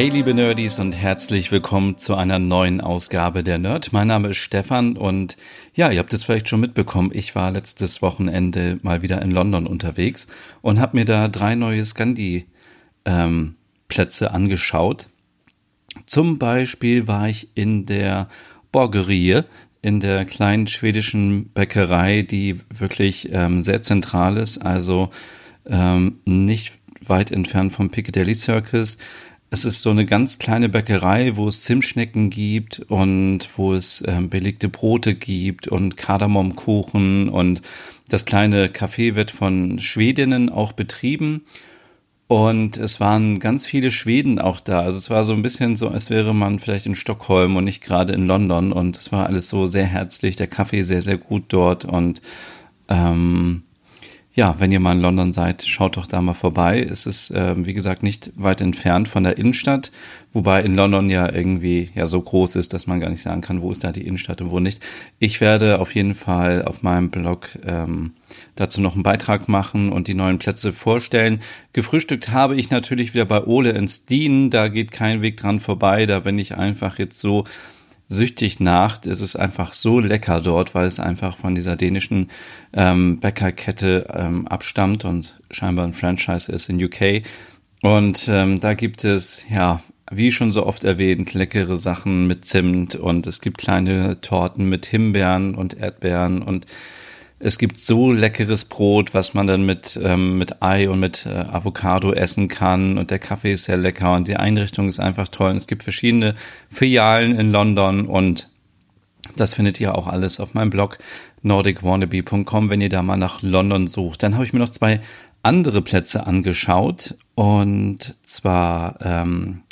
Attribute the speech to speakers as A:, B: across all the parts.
A: Hey liebe Nerdies und herzlich willkommen zu einer neuen Ausgabe der Nerd. Mein Name ist Stefan und ja, ihr habt es vielleicht schon mitbekommen, ich war letztes Wochenende mal wieder in London unterwegs und habe mir da drei neue Scandi ähm, Plätze angeschaut. Zum Beispiel war ich in der Borgerie, in der kleinen schwedischen Bäckerei, die wirklich ähm, sehr zentral ist, also ähm, nicht weit entfernt vom Piccadilly Circus. Es ist so eine ganz kleine Bäckerei, wo es Zimtschnecken gibt und wo es ähm, belegte Brote gibt und Kardamomkuchen und das kleine Café wird von Schwedinnen auch betrieben. Und es waren ganz viele Schweden auch da. Also es war so ein bisschen so, als wäre man vielleicht in Stockholm und nicht gerade in London. Und es war alles so sehr herzlich, der Kaffee sehr, sehr gut dort. Und ähm, ja, wenn ihr mal in London seid, schaut doch da mal vorbei. Es ist, äh, wie gesagt, nicht weit entfernt von der Innenstadt, wobei in London ja irgendwie ja so groß ist, dass man gar nicht sagen kann, wo ist da die Innenstadt und wo nicht. Ich werde auf jeden Fall auf meinem Blog ähm, dazu noch einen Beitrag machen und die neuen Plätze vorstellen. Gefrühstückt habe ich natürlich wieder bei Ole in Steen, da geht kein Weg dran vorbei, da bin ich einfach jetzt so süchtig nach. Es ist einfach so lecker dort, weil es einfach von dieser dänischen ähm, Bäckerkette ähm, abstammt und scheinbar ein Franchise ist in UK. Und ähm, da gibt es, ja, wie schon so oft erwähnt, leckere Sachen mit Zimt und es gibt kleine Torten mit Himbeeren und Erdbeeren und es gibt so leckeres Brot, was man dann mit, ähm, mit Ei und mit äh, Avocado essen kann. Und der Kaffee ist sehr lecker und die Einrichtung ist einfach toll. Und es gibt verschiedene Filialen in London und das findet ihr auch alles auf meinem Blog nordicwannabe.com, wenn ihr da mal nach London sucht. Dann habe ich mir noch zwei andere Plätze angeschaut und zwar ähm,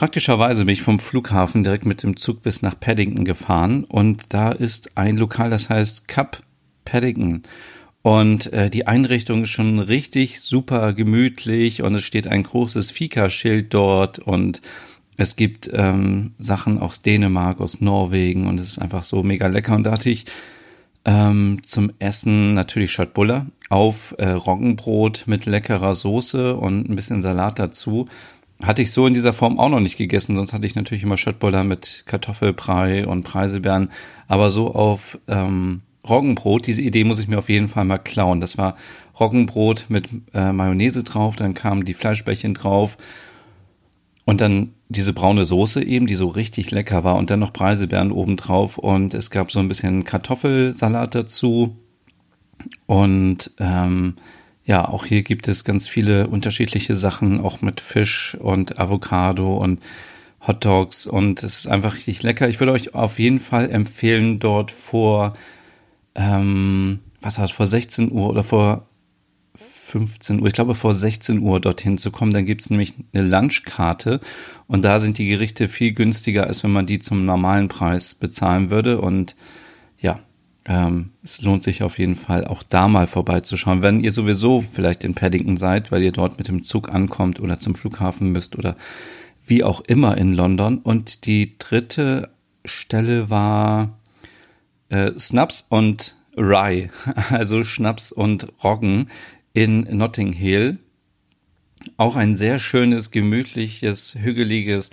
A: Praktischerweise bin ich vom Flughafen direkt mit dem Zug bis nach Paddington gefahren und da ist ein Lokal, das heißt Cup Paddington. Und äh, die Einrichtung ist schon richtig super gemütlich und es steht ein großes Fika-Schild dort und es gibt ähm, Sachen aus Dänemark, aus Norwegen und es ist einfach so mega lecker. Und da hatte ich ähm, zum Essen natürlich Schöttbuller auf äh, Roggenbrot mit leckerer Soße und ein bisschen Salat dazu. Hatte ich so in dieser Form auch noch nicht gegessen, sonst hatte ich natürlich immer Schöttboller mit Kartoffelbrei und Preiselbeeren, aber so auf ähm, Roggenbrot, diese Idee muss ich mir auf jeden Fall mal klauen. Das war Roggenbrot mit äh, Mayonnaise drauf, dann kamen die Fleischbällchen drauf und dann diese braune Soße eben, die so richtig lecker war und dann noch Preiselbeeren obendrauf und es gab so ein bisschen Kartoffelsalat dazu und ähm, ja, auch hier gibt es ganz viele unterschiedliche Sachen, auch mit Fisch und Avocado und Hot Dogs und es ist einfach richtig lecker. Ich würde euch auf jeden Fall empfehlen, dort vor, ähm, was war das, vor 16 Uhr oder vor 15 Uhr, ich glaube vor 16 Uhr dorthin zu kommen. Dann gibt es nämlich eine Lunchkarte und da sind die Gerichte viel günstiger, als wenn man die zum normalen Preis bezahlen würde. Und ähm, es lohnt sich auf jeden Fall auch da mal vorbeizuschauen, wenn ihr sowieso vielleicht in Paddington seid, weil ihr dort mit dem Zug ankommt oder zum Flughafen müsst oder wie auch immer in London. Und die dritte Stelle war äh, Snaps und Rye, also Schnaps und Roggen in Notting Hill. Auch ein sehr schönes, gemütliches, hügeliges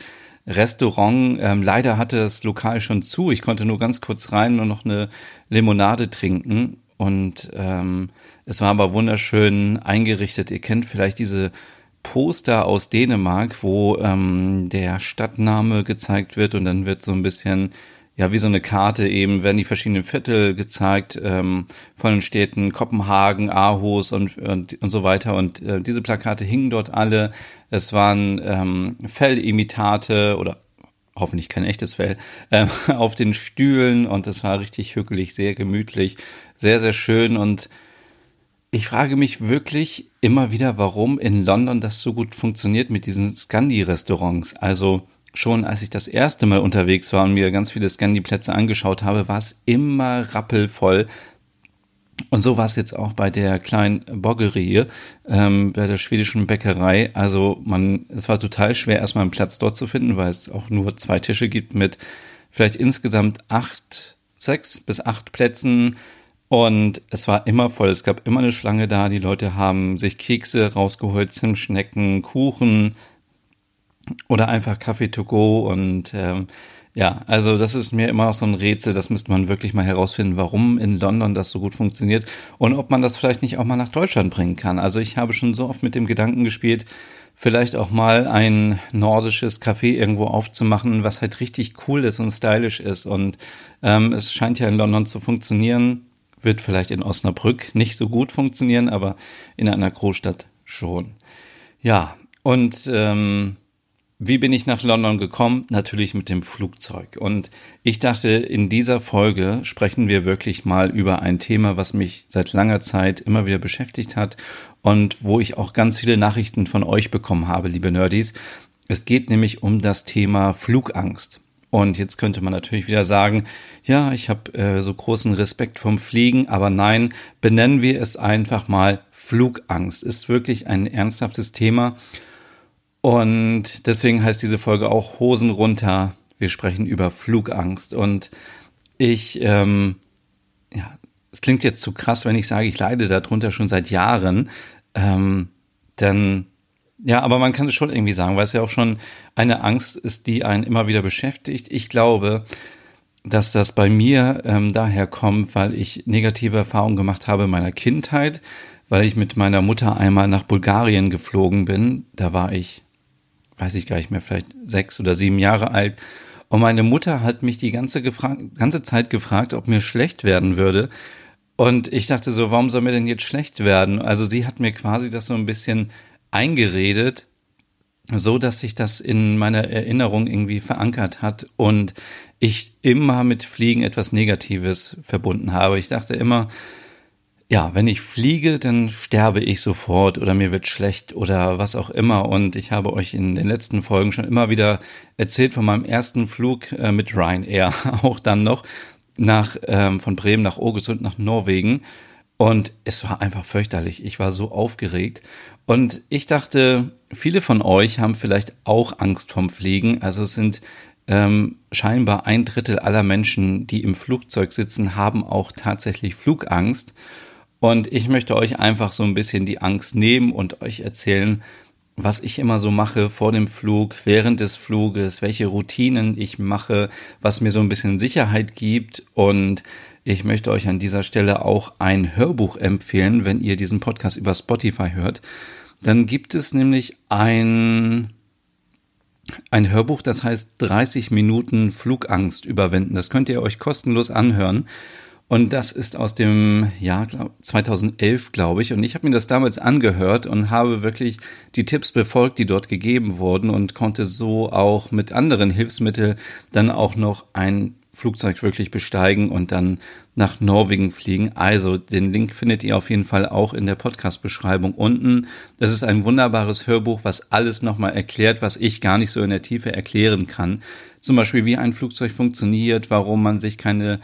A: Restaurant. Ähm, leider hatte das Lokal schon zu. Ich konnte nur ganz kurz rein und noch eine Limonade trinken. Und ähm, es war aber wunderschön eingerichtet. Ihr kennt vielleicht diese Poster aus Dänemark, wo ähm, der Stadtname gezeigt wird und dann wird so ein bisschen ja, wie so eine Karte eben werden die verschiedenen Viertel gezeigt ähm, von den Städten Kopenhagen, Aarhus und, und, und so weiter. Und äh, diese Plakate hingen dort alle. Es waren ähm, Fellimitate oder hoffentlich kein echtes Fell, äh, auf den Stühlen und es war richtig hügelig, sehr gemütlich, sehr, sehr schön und ich frage mich wirklich immer wieder, warum in London das so gut funktioniert mit diesen Scandi-Restaurants. Also schon als ich das erste Mal unterwegs war und mir ganz viele Scandi-Plätze angeschaut habe, war es immer rappelvoll. Und so war es jetzt auch bei der kleinen Boggerie hier, ähm, bei der schwedischen Bäckerei. Also man, es war total schwer, erstmal einen Platz dort zu finden, weil es auch nur zwei Tische gibt mit vielleicht insgesamt acht, sechs bis acht Plätzen. Und es war immer voll. Es gab immer eine Schlange da. Die Leute haben sich Kekse rausgeholt, Zimtschnecken, Kuchen oder einfach Kaffee to go. Und ähm, ja, also das ist mir immer noch so ein Rätsel. Das müsste man wirklich mal herausfinden, warum in London das so gut funktioniert und ob man das vielleicht nicht auch mal nach Deutschland bringen kann. Also ich habe schon so oft mit dem Gedanken gespielt, vielleicht auch mal ein nordisches Café irgendwo aufzumachen, was halt richtig cool ist und stylisch ist. Und ähm, es scheint ja in London zu funktionieren wird vielleicht in Osnabrück nicht so gut funktionieren, aber in einer Großstadt schon. Ja, und ähm, wie bin ich nach London gekommen? Natürlich mit dem Flugzeug. Und ich dachte, in dieser Folge sprechen wir wirklich mal über ein Thema, was mich seit langer Zeit immer wieder beschäftigt hat und wo ich auch ganz viele Nachrichten von euch bekommen habe, liebe Nerdies. Es geht nämlich um das Thema Flugangst. Und jetzt könnte man natürlich wieder sagen, ja, ich habe äh, so großen Respekt vom Fliegen, aber nein, benennen wir es einfach mal Flugangst. Ist wirklich ein ernsthaftes Thema. Und deswegen heißt diese Folge auch Hosen runter. Wir sprechen über Flugangst. Und ich, ähm, ja, es klingt jetzt zu krass, wenn ich sage, ich leide darunter schon seit Jahren. Ähm, denn ja, aber man kann es schon irgendwie sagen, weil es ja auch schon eine Angst ist, die einen immer wieder beschäftigt. Ich glaube, dass das bei mir ähm, daher kommt, weil ich negative Erfahrungen gemacht habe in meiner Kindheit, weil ich mit meiner Mutter einmal nach Bulgarien geflogen bin. Da war ich, weiß ich gar nicht mehr, vielleicht sechs oder sieben Jahre alt. Und meine Mutter hat mich die ganze, ganze Zeit gefragt, ob mir schlecht werden würde. Und ich dachte so, warum soll mir denn jetzt schlecht werden? Also sie hat mir quasi das so ein bisschen eingeredet, so dass sich das in meiner Erinnerung irgendwie verankert hat und ich immer mit Fliegen etwas Negatives verbunden habe. Ich dachte immer, ja, wenn ich fliege, dann sterbe ich sofort oder mir wird schlecht oder was auch immer. Und ich habe euch in den letzten Folgen schon immer wieder erzählt von meinem ersten Flug äh, mit Ryanair, auch dann noch nach ähm, von Bremen nach Ågesund nach Norwegen. Und es war einfach fürchterlich. Ich war so aufgeregt. Und ich dachte, viele von euch haben vielleicht auch Angst vom Fliegen. Also es sind ähm, scheinbar ein Drittel aller Menschen, die im Flugzeug sitzen, haben auch tatsächlich Flugangst. Und ich möchte euch einfach so ein bisschen die Angst nehmen und euch erzählen, was ich immer so mache vor dem Flug, während des Fluges, welche Routinen ich mache, was mir so ein bisschen Sicherheit gibt und ich möchte euch an dieser Stelle auch ein Hörbuch empfehlen, wenn ihr diesen Podcast über Spotify hört. Dann gibt es nämlich ein, ein Hörbuch, das heißt 30 Minuten Flugangst überwinden. Das könnt ihr euch kostenlos anhören. Und das ist aus dem Jahr 2011, glaube ich. Und ich habe mir das damals angehört und habe wirklich die Tipps befolgt, die dort gegeben wurden und konnte so auch mit anderen Hilfsmitteln dann auch noch ein Flugzeug wirklich besteigen und dann nach Norwegen fliegen. Also den Link findet ihr auf jeden Fall auch in der Podcast-Beschreibung unten. Das ist ein wunderbares Hörbuch, was alles nochmal erklärt, was ich gar nicht so in der Tiefe erklären kann. Zum Beispiel, wie ein Flugzeug funktioniert, warum man sich keine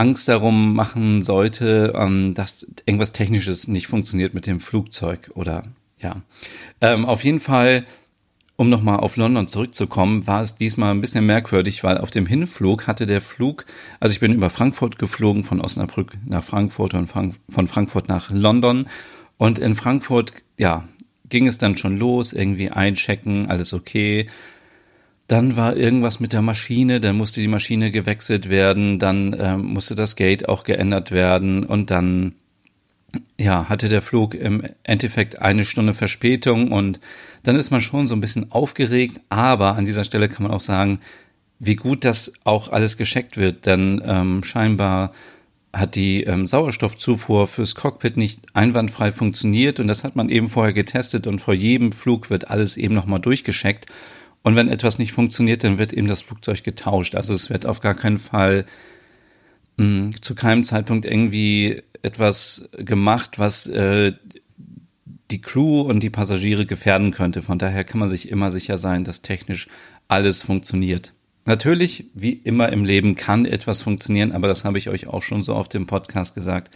A: Angst darum machen sollte, ähm, dass irgendwas Technisches nicht funktioniert mit dem Flugzeug oder ja. Ähm, auf jeden Fall um nochmal auf London zurückzukommen, war es diesmal ein bisschen merkwürdig, weil auf dem Hinflug hatte der Flug, also ich bin über Frankfurt geflogen, von Osnabrück nach Frankfurt und von Frankfurt nach London. Und in Frankfurt, ja, ging es dann schon los, irgendwie einchecken, alles okay. Dann war irgendwas mit der Maschine, dann musste die Maschine gewechselt werden, dann ähm, musste das Gate auch geändert werden und dann ja, hatte der Flug im Endeffekt eine Stunde Verspätung und dann ist man schon so ein bisschen aufgeregt, aber an dieser Stelle kann man auch sagen, wie gut das auch alles gescheckt wird, denn ähm, scheinbar hat die ähm, Sauerstoffzufuhr fürs Cockpit nicht einwandfrei funktioniert und das hat man eben vorher getestet und vor jedem Flug wird alles eben nochmal durchgescheckt und wenn etwas nicht funktioniert, dann wird eben das Flugzeug getauscht. Also es wird auf gar keinen Fall mh, hm, zu keinem Zeitpunkt irgendwie etwas gemacht, was äh, die Crew und die Passagiere gefährden könnte. Von daher kann man sich immer sicher sein, dass technisch alles funktioniert. Natürlich, wie immer im Leben kann etwas funktionieren, aber das habe ich euch auch schon so auf dem Podcast gesagt.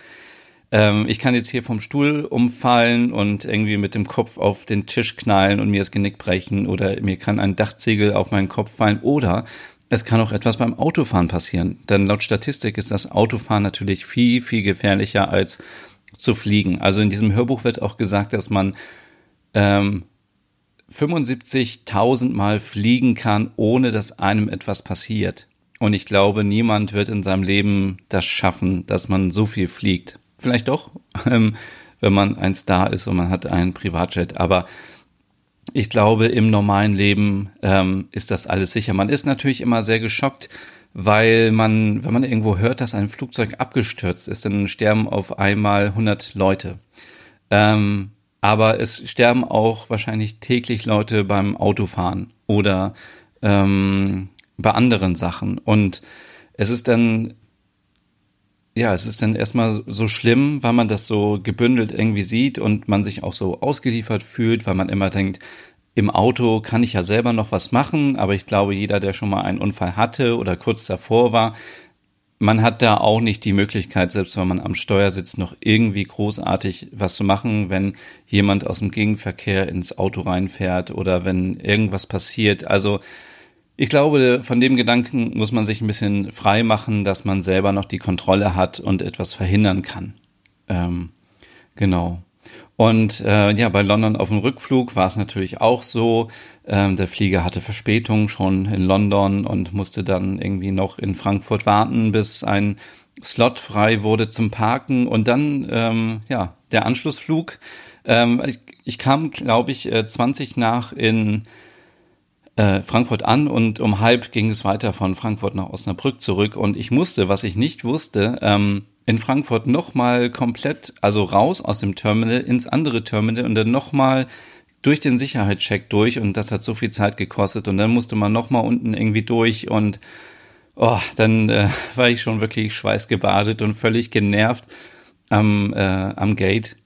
A: Ähm, ich kann jetzt hier vom Stuhl umfallen und irgendwie mit dem Kopf auf den Tisch knallen und mir das Genick brechen oder mir kann ein Dachziegel auf meinen Kopf fallen oder es kann auch etwas beim Autofahren passieren. Denn laut Statistik ist das Autofahren natürlich viel, viel gefährlicher als zu fliegen. Also in diesem Hörbuch wird auch gesagt, dass man ähm, 75.000 Mal fliegen kann, ohne dass einem etwas passiert. Und ich glaube, niemand wird in seinem Leben das schaffen, dass man so viel fliegt. Vielleicht doch, ähm, wenn man ein Star ist und man hat einen Privatjet. Aber ich glaube, im normalen Leben ähm, ist das alles sicher. Man ist natürlich immer sehr geschockt, weil man, wenn man irgendwo hört, dass ein Flugzeug abgestürzt ist, dann sterben auf einmal 100 Leute. Ähm, aber es sterben auch wahrscheinlich täglich Leute beim Autofahren oder ähm, bei anderen Sachen. Und es ist dann, ja, es ist dann erstmal so schlimm, weil man das so gebündelt irgendwie sieht und man sich auch so ausgeliefert fühlt, weil man immer denkt, im Auto kann ich ja selber noch was machen, aber ich glaube, jeder, der schon mal einen Unfall hatte oder kurz davor war, man hat da auch nicht die Möglichkeit, selbst wenn man am Steuer sitzt, noch irgendwie großartig was zu machen, wenn jemand aus dem Gegenverkehr ins Auto reinfährt oder wenn irgendwas passiert. Also ich glaube, von dem Gedanken muss man sich ein bisschen frei machen, dass man selber noch die Kontrolle hat und etwas verhindern kann. Ähm, genau. Und äh, ja, bei London auf dem Rückflug war es natürlich auch so. Ähm, der Flieger hatte Verspätung schon in London und musste dann irgendwie noch in Frankfurt warten, bis ein Slot frei wurde zum Parken. Und dann, ähm, ja, der Anschlussflug. Ähm, ich, ich kam, glaube ich, 20 äh, nach in äh, Frankfurt an und um halb ging es weiter von Frankfurt nach Osnabrück zurück. Und ich musste, was ich nicht wusste, ähm, in Frankfurt nochmal komplett, also raus aus dem Terminal ins andere Terminal und dann nochmal durch den Sicherheitscheck durch und das hat so viel Zeit gekostet und dann musste man nochmal unten irgendwie durch und oh, dann äh, war ich schon wirklich schweißgebadet und völlig genervt am, äh, am Gate.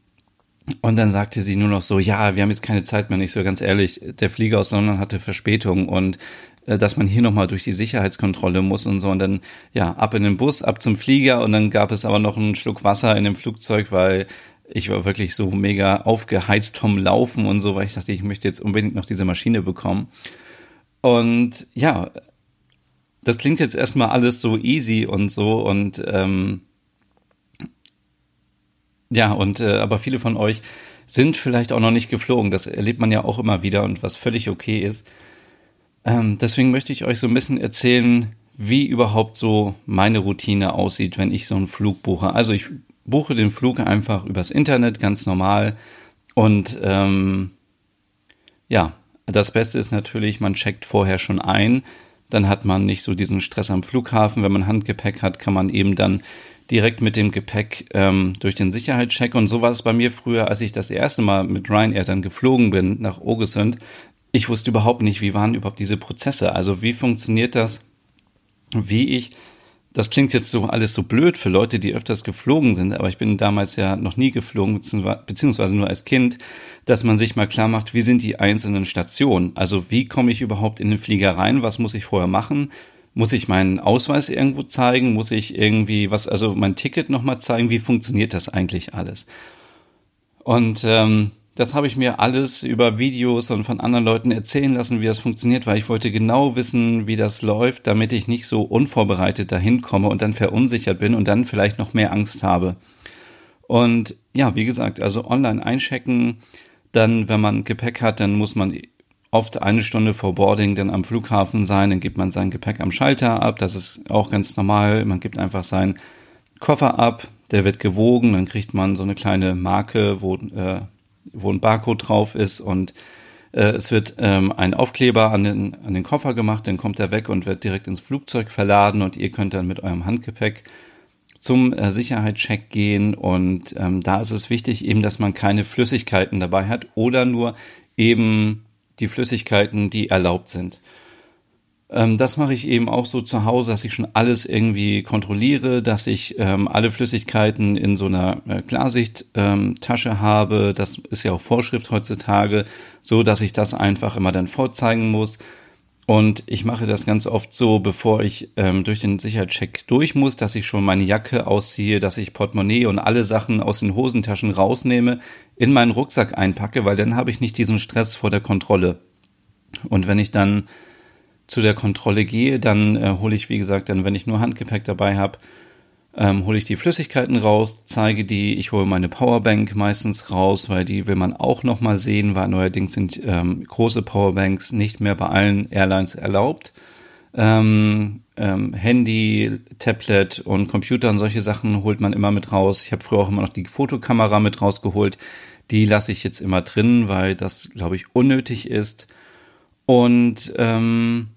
A: Und dann sagte sie nur noch so, ja, wir haben jetzt keine Zeit mehr. Nicht so ganz ehrlich, der Flieger aus London hatte Verspätung und äh, dass man hier nochmal durch die Sicherheitskontrolle muss und so. Und dann, ja, ab in den Bus, ab zum Flieger und dann gab es aber noch einen Schluck Wasser in dem Flugzeug, weil ich war wirklich so mega aufgeheizt vom Laufen und so, weil ich dachte, ich möchte jetzt unbedingt noch diese Maschine bekommen. Und ja, das klingt jetzt erstmal alles so easy und so und ähm, ja, und äh, aber viele von euch sind vielleicht auch noch nicht geflogen. Das erlebt man ja auch immer wieder und was völlig okay ist. Ähm, deswegen möchte ich euch so ein bisschen erzählen, wie überhaupt so meine Routine aussieht, wenn ich so einen Flug buche. Also ich buche den Flug einfach übers Internet, ganz normal. Und ähm, ja, das Beste ist natürlich, man checkt vorher schon ein. Dann hat man nicht so diesen Stress am Flughafen. Wenn man Handgepäck hat, kann man eben dann direkt mit dem Gepäck ähm, durch den Sicherheitscheck. Und so war es bei mir früher, als ich das erste Mal mit Ryanair dann geflogen bin nach Ogesund ich wusste überhaupt nicht, wie waren überhaupt diese Prozesse. Also wie funktioniert das, wie ich, das klingt jetzt so alles so blöd für Leute, die öfters geflogen sind, aber ich bin damals ja noch nie geflogen, beziehungsweise nur als Kind, dass man sich mal klar macht, wie sind die einzelnen Stationen? Also wie komme ich überhaupt in den Flieger rein? Was muss ich vorher machen? Muss ich meinen Ausweis irgendwo zeigen? Muss ich irgendwie was, also mein Ticket nochmal zeigen? Wie funktioniert das eigentlich alles? Und ähm, das habe ich mir alles über Videos und von anderen Leuten erzählen lassen, wie das funktioniert, weil ich wollte genau wissen, wie das läuft, damit ich nicht so unvorbereitet dahin komme und dann verunsichert bin und dann vielleicht noch mehr Angst habe. Und ja, wie gesagt, also online einchecken, dann, wenn man Gepäck hat, dann muss man oft eine Stunde vor Boarding dann am Flughafen sein, dann gibt man sein Gepäck am Schalter ab, das ist auch ganz normal, man gibt einfach seinen Koffer ab, der wird gewogen, dann kriegt man so eine kleine Marke, wo äh, wo ein Barcode drauf ist und äh, es wird ähm, ein Aufkleber an den, an den Koffer gemacht, dann kommt er weg und wird direkt ins Flugzeug verladen und ihr könnt dann mit eurem Handgepäck zum äh, Sicherheitscheck gehen und ähm, da ist es wichtig eben, dass man keine Flüssigkeiten dabei hat oder nur eben die Flüssigkeiten, die erlaubt sind. Ähm, das mache ich eben auch so zu Hause, dass ich schon alles irgendwie kontrolliere, dass ich ähm, alle Flüssigkeiten in so einer äh, Klarsichttasche ähm, habe. Das ist ja auch Vorschrift heutzutage, so dass ich das einfach immer dann vorzeigen muss. Und ich mache das ganz oft so, bevor ich ähm, durch den Sicherheitscheck durch muss, dass ich schon meine Jacke ausziehe, dass ich Portemonnaie und alle Sachen aus den Hosentaschen rausnehme, in meinen Rucksack einpacke, weil dann habe ich nicht diesen Stress vor der Kontrolle. Und wenn ich dann zu der Kontrolle gehe, dann äh, hole ich, wie gesagt, dann, wenn ich nur Handgepäck dabei habe, ähm, hole ich die Flüssigkeiten raus, zeige die, ich hole meine Powerbank meistens raus, weil die will man auch nochmal sehen, weil neuerdings sind ähm, große Powerbanks nicht mehr bei allen Airlines erlaubt. Ähm, ähm, Handy, Tablet und Computer und solche Sachen holt man immer mit raus. Ich habe früher auch immer noch die Fotokamera mit rausgeholt. Die lasse ich jetzt immer drin, weil das, glaube ich, unnötig ist. Und ähm,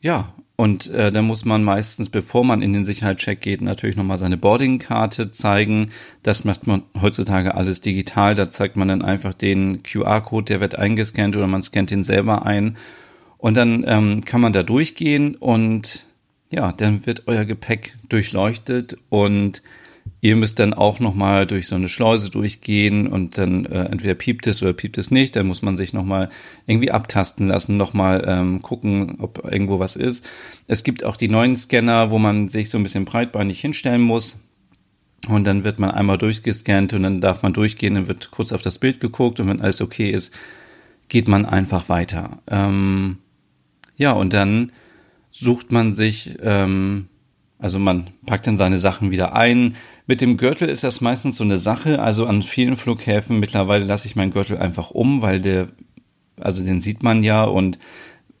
A: ja, und äh, da muss man meistens, bevor man in den Sicherheitscheck geht, natürlich nochmal seine Boardingkarte zeigen. Das macht man heutzutage alles digital. Da zeigt man dann einfach den QR-Code, der wird eingescannt oder man scannt den selber ein. Und dann ähm, kann man da durchgehen und ja, dann wird euer Gepäck durchleuchtet und Ihr müsst dann auch nochmal durch so eine Schleuse durchgehen und dann äh, entweder piept es oder piept es nicht. Dann muss man sich nochmal irgendwie abtasten lassen, nochmal ähm, gucken, ob irgendwo was ist. Es gibt auch die neuen Scanner, wo man sich so ein bisschen breitbeinig hinstellen muss. Und dann wird man einmal durchgescannt und dann darf man durchgehen, dann wird kurz auf das Bild geguckt und wenn alles okay ist, geht man einfach weiter. Ähm, ja, und dann sucht man sich ähm, also man packt dann seine Sachen wieder ein. Mit dem Gürtel ist das meistens so eine Sache. Also an vielen Flughäfen mittlerweile lasse ich meinen Gürtel einfach um, weil der, also den sieht man ja und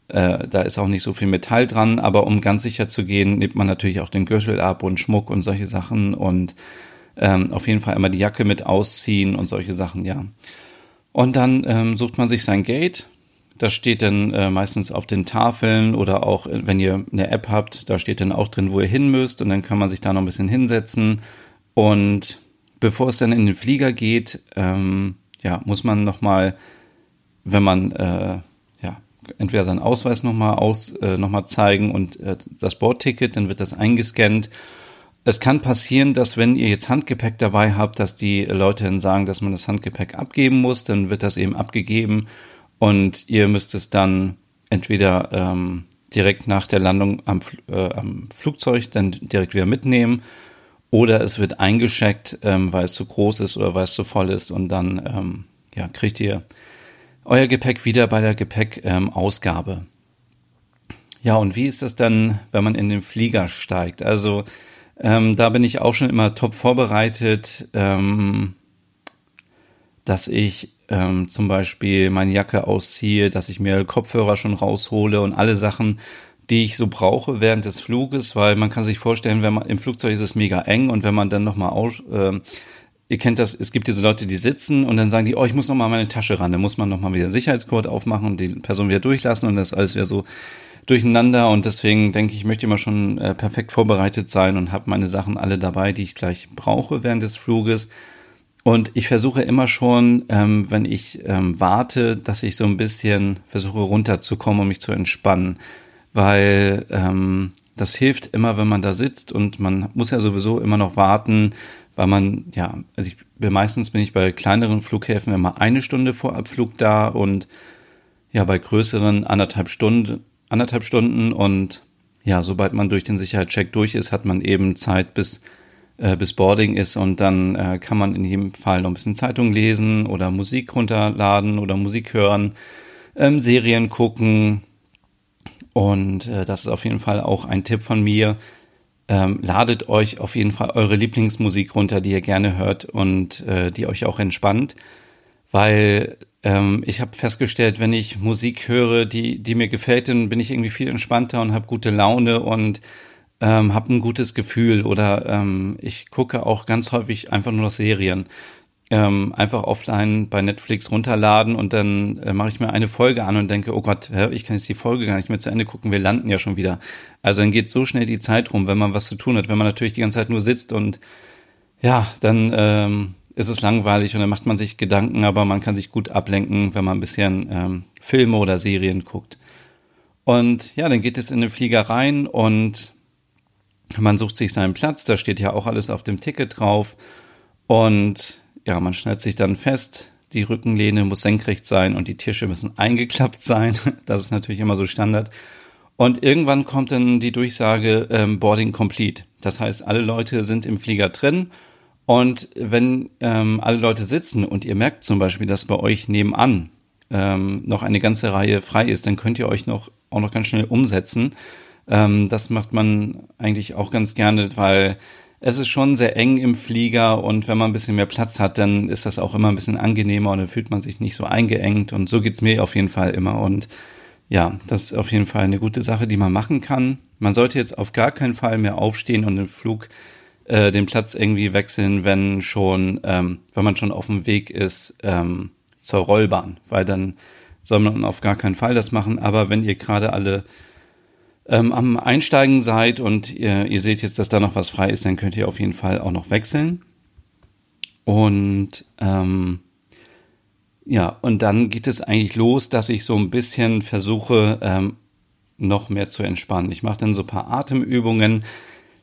A: äh, da ist auch nicht so viel Metall dran. Aber um ganz sicher zu gehen, nimmt man natürlich auch den Gürtel ab und Schmuck und solche Sachen und ähm, auf jeden Fall immer die Jacke mit ausziehen und solche Sachen, ja. Und dann ähm, sucht man sich sein Gate das steht dann äh, meistens auf den Tafeln oder auch, äh, wenn ihr eine App habt, da steht dann auch drin, wo ihr hin müsst und dann kann man sich da noch ein bisschen hinsetzen. Und bevor es dann in den Flieger geht, ähm, ja, muss man nochmal, wenn man äh, ja, entweder seinen Ausweis nochmal aus, äh, noch mal zeigen und äh, das Bordticket, dann wird das eingescannt. Es kann passieren, dass wenn ihr jetzt Handgepäck dabei habt, dass die Leute dann sagen, dass man das Handgepäck abgeben muss, dann wird das eben abgegeben und ihr müsst es dann entweder ähm, direkt nach der Landung am, äh, am, Flugzeug dann direkt wieder mitnehmen oder es wird eingeschickt, ähm, weil es zu groß ist oder weil es zu voll ist und dann ähm, ja, kriegt ihr euer Gepäck wieder bei der Gepäckausgabe. Ja, und wie ist das dann, wenn man in den Flieger steigt? Also ähm, da bin ich auch schon immer top vorbereitet, ähm, dass ich ähm, zum Beispiel meine Jacke ausziehe, dass ich mir Kopfhörer schon raushole und alle Sachen, die ich so brauche während des Fluges, weil man kann sich vorstellen, wenn man im Flugzeug ist es mega eng und wenn man dann nochmal aus, äh, ihr kennt das, es gibt diese Leute, die sitzen und dann sagen die, oh, ich muss nochmal meine Tasche ran, dann muss man nochmal wieder Sicherheitscode aufmachen und die Person wieder durchlassen und das alles wieder so durcheinander und deswegen denke ich, möchte immer schon äh, perfekt vorbereitet sein und habe meine Sachen alle dabei, die ich gleich brauche während des Fluges. Und ich versuche immer schon, ähm, wenn ich ähm, warte, dass ich so ein bisschen versuche runterzukommen und mich zu entspannen, weil ähm, das hilft immer, wenn man da sitzt und man muss ja sowieso immer noch warten, weil man, ja, also ich bin meistens bin ich bei kleineren Flughäfen immer eine Stunde vor Abflug da und ja, bei größeren anderthalb Stunden, anderthalb Stunden. Und ja, sobald man durch den Sicherheitscheck durch ist, hat man eben Zeit bis äh, bis Boarding ist und dann äh, kann man in jedem Fall noch ein bisschen Zeitung lesen oder Musik runterladen oder Musik hören, ähm, Serien gucken und äh, das ist auf jeden Fall auch ein Tipp von mir. Ähm, ladet euch auf jeden Fall eure Lieblingsmusik runter, die ihr gerne hört und äh, die euch auch entspannt, weil ähm, ich habe festgestellt, wenn ich Musik höre, die die mir gefällt, dann bin ich irgendwie viel entspannter und habe gute Laune und ähm, habe ein gutes Gefühl oder ähm, ich gucke auch ganz häufig einfach nur noch Serien. Ähm, einfach offline bei Netflix runterladen und dann äh, mache ich mir eine Folge an und denke, oh Gott, hä, ich kann jetzt die Folge gar nicht mehr zu Ende gucken, wir landen ja schon wieder. Also dann geht so schnell die Zeit rum, wenn man was zu tun hat. Wenn man natürlich die ganze Zeit nur sitzt und ja, dann ähm, ist es langweilig und dann macht man sich Gedanken, aber man kann sich gut ablenken, wenn man ein bisschen ähm, Filme oder Serien guckt. Und ja, dann geht es in den Flieger rein und man sucht sich seinen Platz. Da steht ja auch alles auf dem Ticket drauf. Und ja, man schnallt sich dann fest. Die Rückenlehne muss senkrecht sein und die Tische müssen eingeklappt sein. Das ist natürlich immer so Standard. Und irgendwann kommt dann die Durchsage ähm, Boarding Complete. Das heißt, alle Leute sind im Flieger drin. Und wenn ähm, alle Leute sitzen und ihr merkt zum Beispiel, dass bei euch nebenan ähm, noch eine ganze Reihe frei ist, dann könnt ihr euch noch auch noch ganz schnell umsetzen. Ähm, das macht man eigentlich auch ganz gerne, weil es ist schon sehr eng im Flieger und wenn man ein bisschen mehr Platz hat, dann ist das auch immer ein bisschen angenehmer und dann fühlt man sich nicht so eingeengt und so geht's mir auf jeden Fall immer und ja, das ist auf jeden Fall eine gute Sache, die man machen kann. Man sollte jetzt auf gar keinen Fall mehr aufstehen und den Flug, äh, den Platz irgendwie wechseln, wenn schon, ähm, wenn man schon auf dem Weg ist ähm, zur Rollbahn, weil dann soll man auf gar keinen Fall das machen. Aber wenn ihr gerade alle ähm, am Einsteigen seid und ihr, ihr seht jetzt, dass da noch was frei ist, dann könnt ihr auf jeden Fall auch noch wechseln. Und ähm, ja, und dann geht es eigentlich los, dass ich so ein bisschen versuche, ähm, noch mehr zu entspannen. Ich mache dann so ein paar Atemübungen,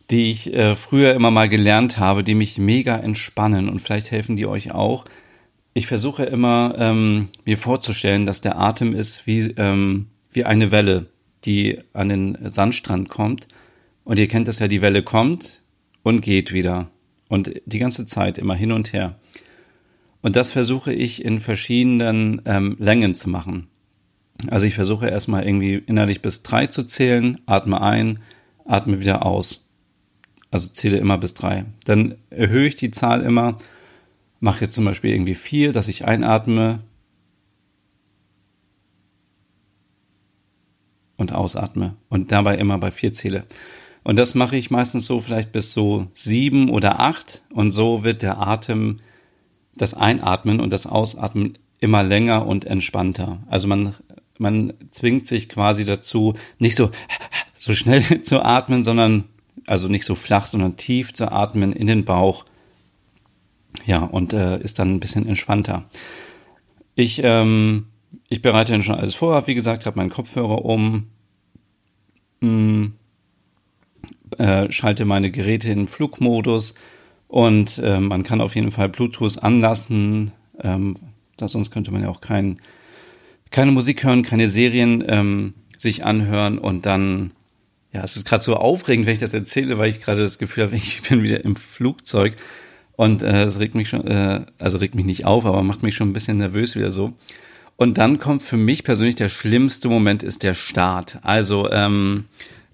A: die ich äh, früher immer mal gelernt habe, die mich mega entspannen und vielleicht helfen die euch auch. Ich versuche immer ähm, mir vorzustellen, dass der Atem ist wie, ähm, wie eine Welle, die an den Sandstrand kommt. Und ihr kennt das ja, die Welle kommt und geht wieder. Und die ganze Zeit immer hin und her. Und das versuche ich in verschiedenen ähm, Längen zu machen. Also ich versuche erstmal irgendwie innerlich bis drei zu zählen, atme ein, atme wieder aus. Also zähle immer bis drei. Dann erhöhe ich die Zahl immer, mache jetzt zum Beispiel irgendwie vier, dass ich einatme und ausatme und dabei immer bei vier zähle. Und das mache ich meistens so vielleicht bis so sieben oder acht und so wird der Atem das Einatmen und das Ausatmen immer länger und entspannter. Also man, man zwingt sich quasi dazu, nicht so, so schnell zu atmen, sondern, also nicht so flach, sondern tief zu atmen in den Bauch. Ja, und äh, ist dann ein bisschen entspannter. Ich, ähm, ich bereite dann schon alles vor, wie gesagt, habe meinen Kopfhörer um, mh, mm, äh, schalte meine Geräte in Flugmodus, und äh, man kann auf jeden Fall Bluetooth anlassen, ähm, da, sonst könnte man ja auch kein, keine Musik hören, keine Serien ähm, sich anhören. Und dann, ja, es ist gerade so aufregend, wenn ich das erzähle, weil ich gerade das Gefühl habe, ich bin wieder im Flugzeug. Und äh, es regt mich schon, äh, also regt mich nicht auf, aber macht mich schon ein bisschen nervös wieder so. Und dann kommt für mich persönlich der schlimmste Moment ist der Start. Also ähm,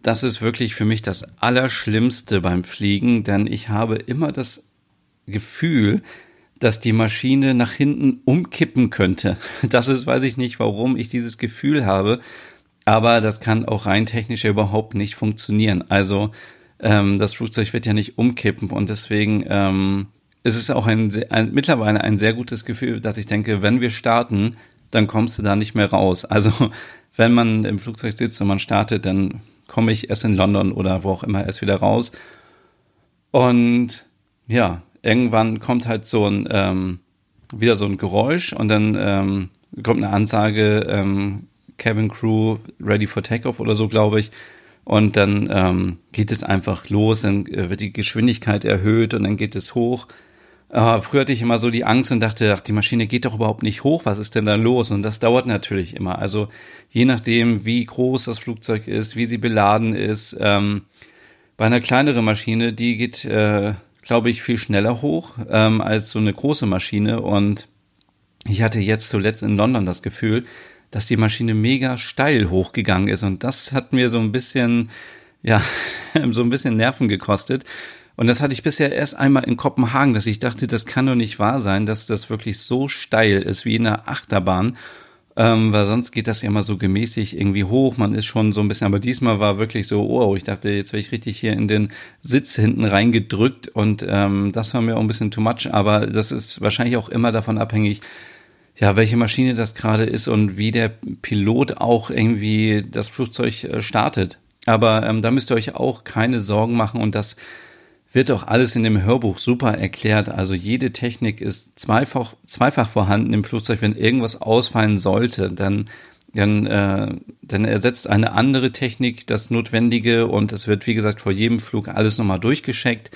A: das ist wirklich für mich das Allerschlimmste beim Fliegen, denn ich habe immer das Gefühl, dass die Maschine nach hinten umkippen könnte. Das ist, weiß ich nicht, warum ich dieses Gefühl habe, aber das kann auch rein technisch überhaupt nicht funktionieren. Also ähm, das Flugzeug wird ja nicht umkippen und deswegen ähm, ist es auch ein, ein, mittlerweile ein sehr gutes Gefühl, dass ich denke, wenn wir starten, dann kommst du da nicht mehr raus. Also wenn man im Flugzeug sitzt und man startet, dann komme ich erst in London oder wo auch immer erst wieder raus. Und ja, irgendwann kommt halt so ein ähm, wieder so ein Geräusch und dann ähm, kommt eine Ansage ähm, Cabin Crew ready for takeoff oder so, glaube ich. Und dann ähm, geht es einfach los, dann wird die Geschwindigkeit erhöht und dann geht es hoch. Äh, früher hatte ich immer so die Angst und dachte, ach, die Maschine geht doch überhaupt nicht hoch, was ist denn da los? Und das dauert natürlich immer. Also je nachdem, wie groß das Flugzeug ist, wie sie beladen ist. Ähm, bei einer kleineren Maschine, die geht, äh, glaube ich, viel schneller hoch ähm, als so eine große Maschine. Und ich hatte jetzt zuletzt in London das Gefühl, dass die Maschine mega steil hochgegangen ist. Und das hat mir so ein bisschen, ja, so ein bisschen Nerven gekostet. Und das hatte ich bisher erst einmal in Kopenhagen, dass ich dachte, das kann doch nicht wahr sein, dass das wirklich so steil ist wie in einer Achterbahn. Ähm, weil sonst geht das ja immer so gemäßig irgendwie hoch. Man ist schon so ein bisschen, aber diesmal war wirklich so, oh, ich dachte, jetzt werde ich richtig hier in den Sitz hinten reingedrückt und ähm, das war mir auch ein bisschen too much. Aber das ist wahrscheinlich auch immer davon abhängig, ja, welche Maschine das gerade ist und wie der Pilot auch irgendwie das Flugzeug äh, startet. Aber ähm, da müsst ihr euch auch keine Sorgen machen und das wird auch alles in dem Hörbuch super erklärt. Also jede Technik ist zweifach, zweifach vorhanden im Flugzeug. Wenn irgendwas ausfallen sollte, dann dann, äh, dann ersetzt eine andere Technik das Notwendige und es wird, wie gesagt, vor jedem Flug alles nochmal durchgescheckt.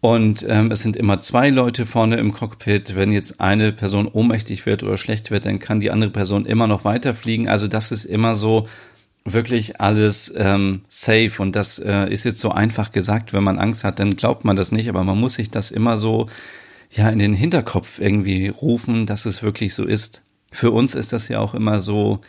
A: Und ähm, es sind immer zwei Leute vorne im Cockpit. Wenn jetzt eine Person ohnmächtig wird oder schlecht wird, dann kann die andere Person immer noch weiterfliegen. Also das ist immer so wirklich alles ähm, safe. Und das äh, ist jetzt so einfach gesagt, wenn man Angst hat, dann glaubt man das nicht. Aber man muss sich das immer so ja in den Hinterkopf irgendwie rufen, dass es wirklich so ist. Für uns ist das ja auch immer so,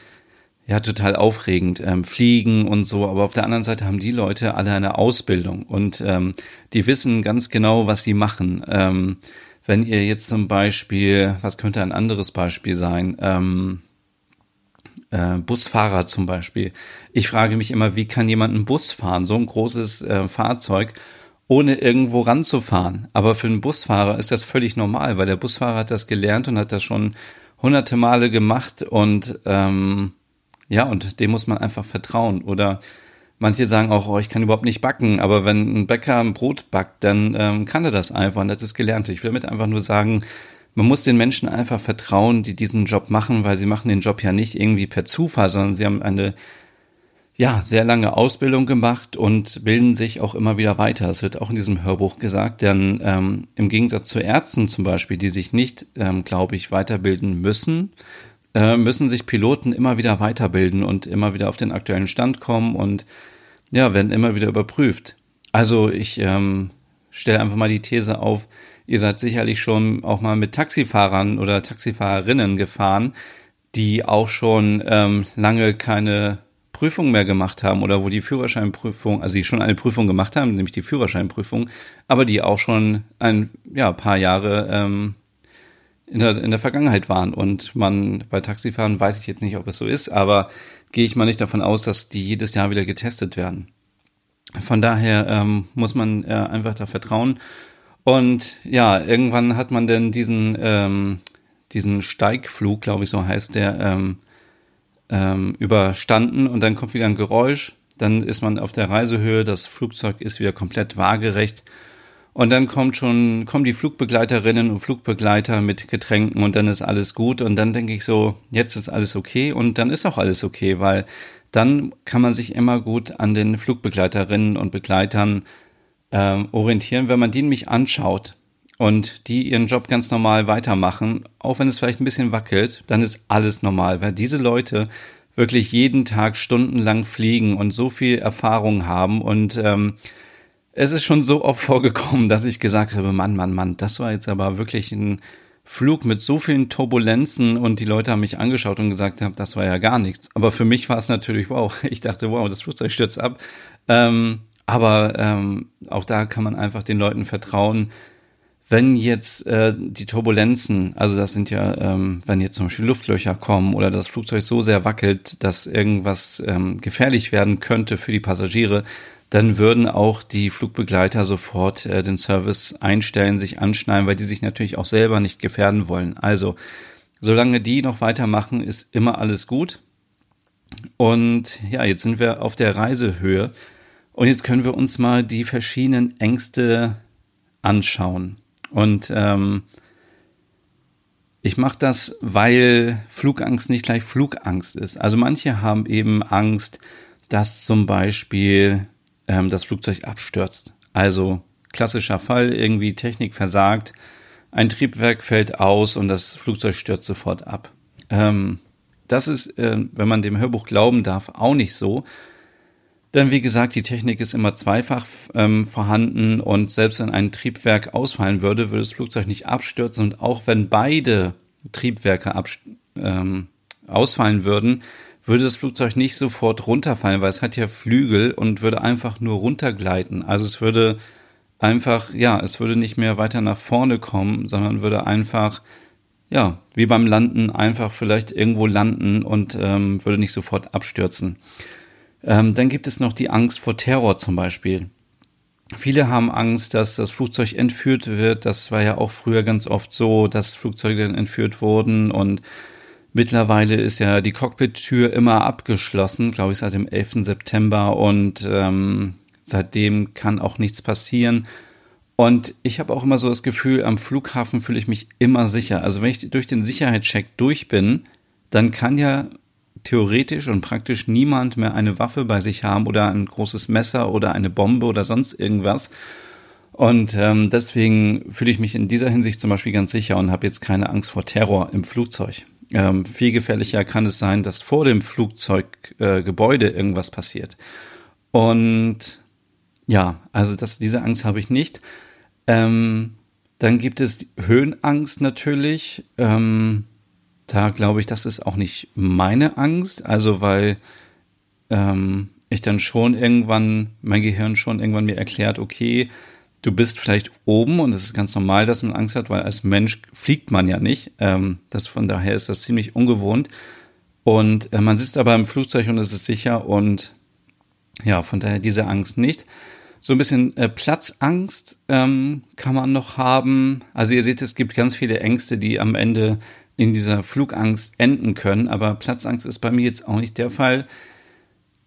A: ja, total aufregend, ähm, fliegen und so. Aber auf der anderen Seite haben die Leute alle eine Ausbildung und ähm, die wissen ganz genau, was sie machen. Ähm, wenn ihr jetzt zum Beispiel, was könnte ein anderes Beispiel sein? Ähm, äh, Busfahrer zum Beispiel. Ich frage mich immer, wie kann jemand einen Bus fahren, so ein großes äh, Fahrzeug, ohne irgendwo ranzufahren? Aber für einen Busfahrer ist das völlig normal, weil der Busfahrer hat das gelernt und hat das schon hunderte Male gemacht und ähm, ja, und dem muss man einfach vertrauen. Oder manche sagen auch, oh, ich kann überhaupt nicht backen, aber wenn ein Bäcker ein Brot backt, dann ähm, kann er das einfach und das ist gelernt. Ich will damit einfach nur sagen, man muss den Menschen einfach vertrauen, die diesen Job machen, weil sie machen den Job ja nicht irgendwie per Zufall, sondern sie haben eine ja, sehr lange Ausbildung gemacht und bilden sich auch immer wieder weiter. Das wird auch in diesem Hörbuch gesagt, denn ähm, im Gegensatz zu Ärzten zum Beispiel, die sich nicht, ähm, glaube ich, weiterbilden müssen, äh, müssen sich Piloten immer wieder weiterbilden und immer wieder auf den aktuellen Stand kommen und ja, werden immer wieder überprüft. Also ich ähm, stelle einfach mal die These auf, ihr seid sicherlich schon auch mal mit Taxifahrern oder Taxifahrerinnen gefahren, die auch schon ähm, lange keine Prüfung mehr gemacht haben oder wo die Führerscheinprüfung, also die schon eine Prüfung gemacht haben, nämlich die Führerscheinprüfung, aber die auch schon ein ja, paar Jahre ähm, in der, in der Vergangenheit waren. Und man bei Taxifahren weiß ich jetzt nicht, ob es so ist, aber gehe ich mal nicht davon aus, dass die jedes Jahr wieder getestet werden. Von daher ähm, muss man äh, einfach da vertrauen. Und ja, irgendwann hat man denn diesen, ähm, diesen Steigflug, glaube ich, so heißt der, ähm, ähm, überstanden und dann kommt wieder ein Geräusch. Dann ist man auf der Reisehöhe, das Flugzeug ist wieder komplett waagerecht und dann kommt schon, kommen die Flugbegleiterinnen und Flugbegleiter mit Getränken und dann ist alles gut. Und dann denke ich so, jetzt ist alles okay und dann ist auch alles okay, weil dann kann man sich immer gut an den Flugbegleiterinnen und Begleitern äh, orientieren, wenn man die nämlich anschaut und die ihren Job ganz normal weitermachen, auch wenn es vielleicht ein bisschen wackelt, dann ist alles normal, weil diese Leute wirklich jeden Tag stundenlang fliegen und so viel Erfahrung haben und ähm, es ist schon so oft vorgekommen, dass ich gesagt habe, Mann, Mann, Mann, das war jetzt aber wirklich ein Flug mit so vielen Turbulenzen und die Leute haben mich angeschaut und gesagt das war ja gar nichts. Aber für mich war es natürlich wow. Ich dachte, wow, das Flugzeug stürzt ab. Ähm, aber ähm, auch da kann man einfach den Leuten vertrauen. Wenn jetzt äh, die Turbulenzen, also das sind ja, ähm, wenn jetzt zum Beispiel Luftlöcher kommen oder das Flugzeug so sehr wackelt, dass irgendwas ähm, gefährlich werden könnte für die Passagiere, dann würden auch die Flugbegleiter sofort äh, den Service einstellen, sich anschneiden, weil die sich natürlich auch selber nicht gefährden wollen. Also, solange die noch weitermachen, ist immer alles gut. Und ja, jetzt sind wir auf der Reisehöhe und jetzt können wir uns mal die verschiedenen Ängste anschauen. Und ähm, ich mache das, weil Flugangst nicht gleich Flugangst ist. Also manche haben eben Angst, dass zum Beispiel ähm, das Flugzeug abstürzt. Also klassischer Fall, irgendwie Technik versagt, ein Triebwerk fällt aus und das Flugzeug stürzt sofort ab. Ähm, das ist, äh, wenn man dem Hörbuch glauben darf, auch nicht so. Denn wie gesagt, die Technik ist immer zweifach ähm, vorhanden und selbst wenn ein Triebwerk ausfallen würde, würde das Flugzeug nicht abstürzen und auch wenn beide Triebwerke ähm, ausfallen würden, würde das Flugzeug nicht sofort runterfallen, weil es hat ja Flügel und würde einfach nur runtergleiten. Also es würde einfach, ja, es würde nicht mehr weiter nach vorne kommen, sondern würde einfach, ja, wie beim Landen einfach vielleicht irgendwo landen und ähm, würde nicht sofort abstürzen. Ähm, dann gibt es noch die Angst vor Terror zum Beispiel. Viele haben Angst, dass das Flugzeug entführt wird. Das war ja auch früher ganz oft so, dass Flugzeuge dann entführt wurden und Mittlerweile ist ja die Cockpit-Tür immer abgeschlossen, glaube ich, seit dem 11. September und ähm, seitdem kann auch nichts passieren. Und ich habe auch immer so das Gefühl, am Flughafen fühle ich mich immer sicher. Also wenn ich durch den Sicherheitscheck durch bin, dann kann ja theoretisch und praktisch niemand mehr eine Waffe bei sich haben oder ein großes Messer oder eine Bombe oder sonst irgendwas. Und ähm, deswegen fühle ich mich in dieser Hinsicht zum Beispiel ganz sicher und habe jetzt keine Angst vor Terror im Flugzeug. Ähm, viel gefährlicher kann es sein, dass vor dem Flugzeuggebäude äh, irgendwas passiert. Und ja, also das, diese Angst habe ich nicht. Ähm, dann gibt es Höhenangst natürlich. Ähm, da glaube ich, das ist auch nicht meine Angst. Also weil ähm, ich dann schon irgendwann, mein Gehirn schon irgendwann mir erklärt, okay, du bist vielleicht oben und es ist ganz normal, dass man Angst hat, weil als Mensch fliegt man ja nicht. Ähm, das von daher ist das ziemlich ungewohnt. Und äh, man sitzt aber im Flugzeug und es ist sicher und ja, von daher diese Angst nicht. So ein bisschen äh, Platzangst ähm, kann man noch haben. Also ihr seht, es gibt ganz viele Ängste, die am Ende in dieser Flugangst enden können, aber Platzangst ist bei mir jetzt auch nicht der Fall.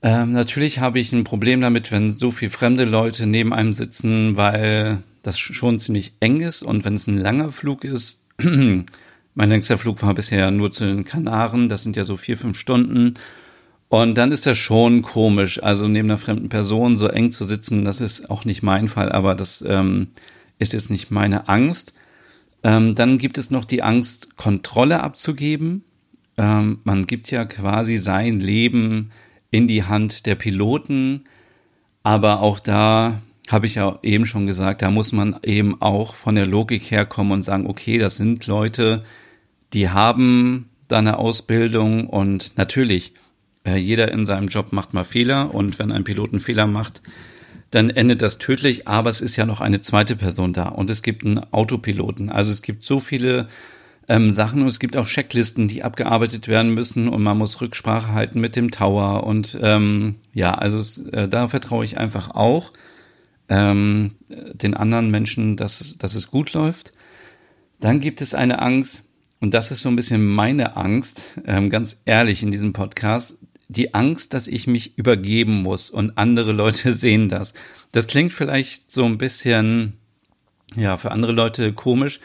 A: Ähm, natürlich habe ich ein Problem damit, wenn so viele fremde Leute neben einem sitzen, weil das schon ziemlich eng ist und wenn es ein langer Flug ist, mein längster Flug war bisher nur zu den Kanaren, das sind ja so vier, fünf Stunden. Und dann ist das schon komisch, also neben einer fremden Person so eng zu sitzen, das ist auch nicht mein Fall, aber das ähm, ist jetzt nicht meine Angst. Ähm, dann gibt es noch die Angst, Kontrolle abzugeben. Ähm, man gibt ja quasi sein Leben in die Hand der Piloten. Aber auch da habe ich ja eben schon gesagt, da muss man eben auch von der Logik herkommen und sagen, okay, das sind Leute, die haben da eine Ausbildung und natürlich, äh, jeder in seinem Job macht mal Fehler und wenn ein Pilot einen Fehler macht, dann endet das tödlich, aber es ist ja noch eine zweite Person da und es gibt einen Autopiloten. Also es gibt so viele ähm, Sachen und es gibt auch Checklisten, die abgearbeitet werden müssen und man muss Rücksprache halten mit dem Tower und ähm, ja, also es, äh, da vertraue ich einfach auch ähm, den anderen Menschen, dass, dass es gut läuft. Dann gibt es eine Angst und das ist so ein bisschen meine Angst, ähm, ganz ehrlich in diesem Podcast, die Angst, dass ich mich übergeben muss und andere Leute sehen das. Das klingt vielleicht so ein bisschen, ja, für andere Leute komisch,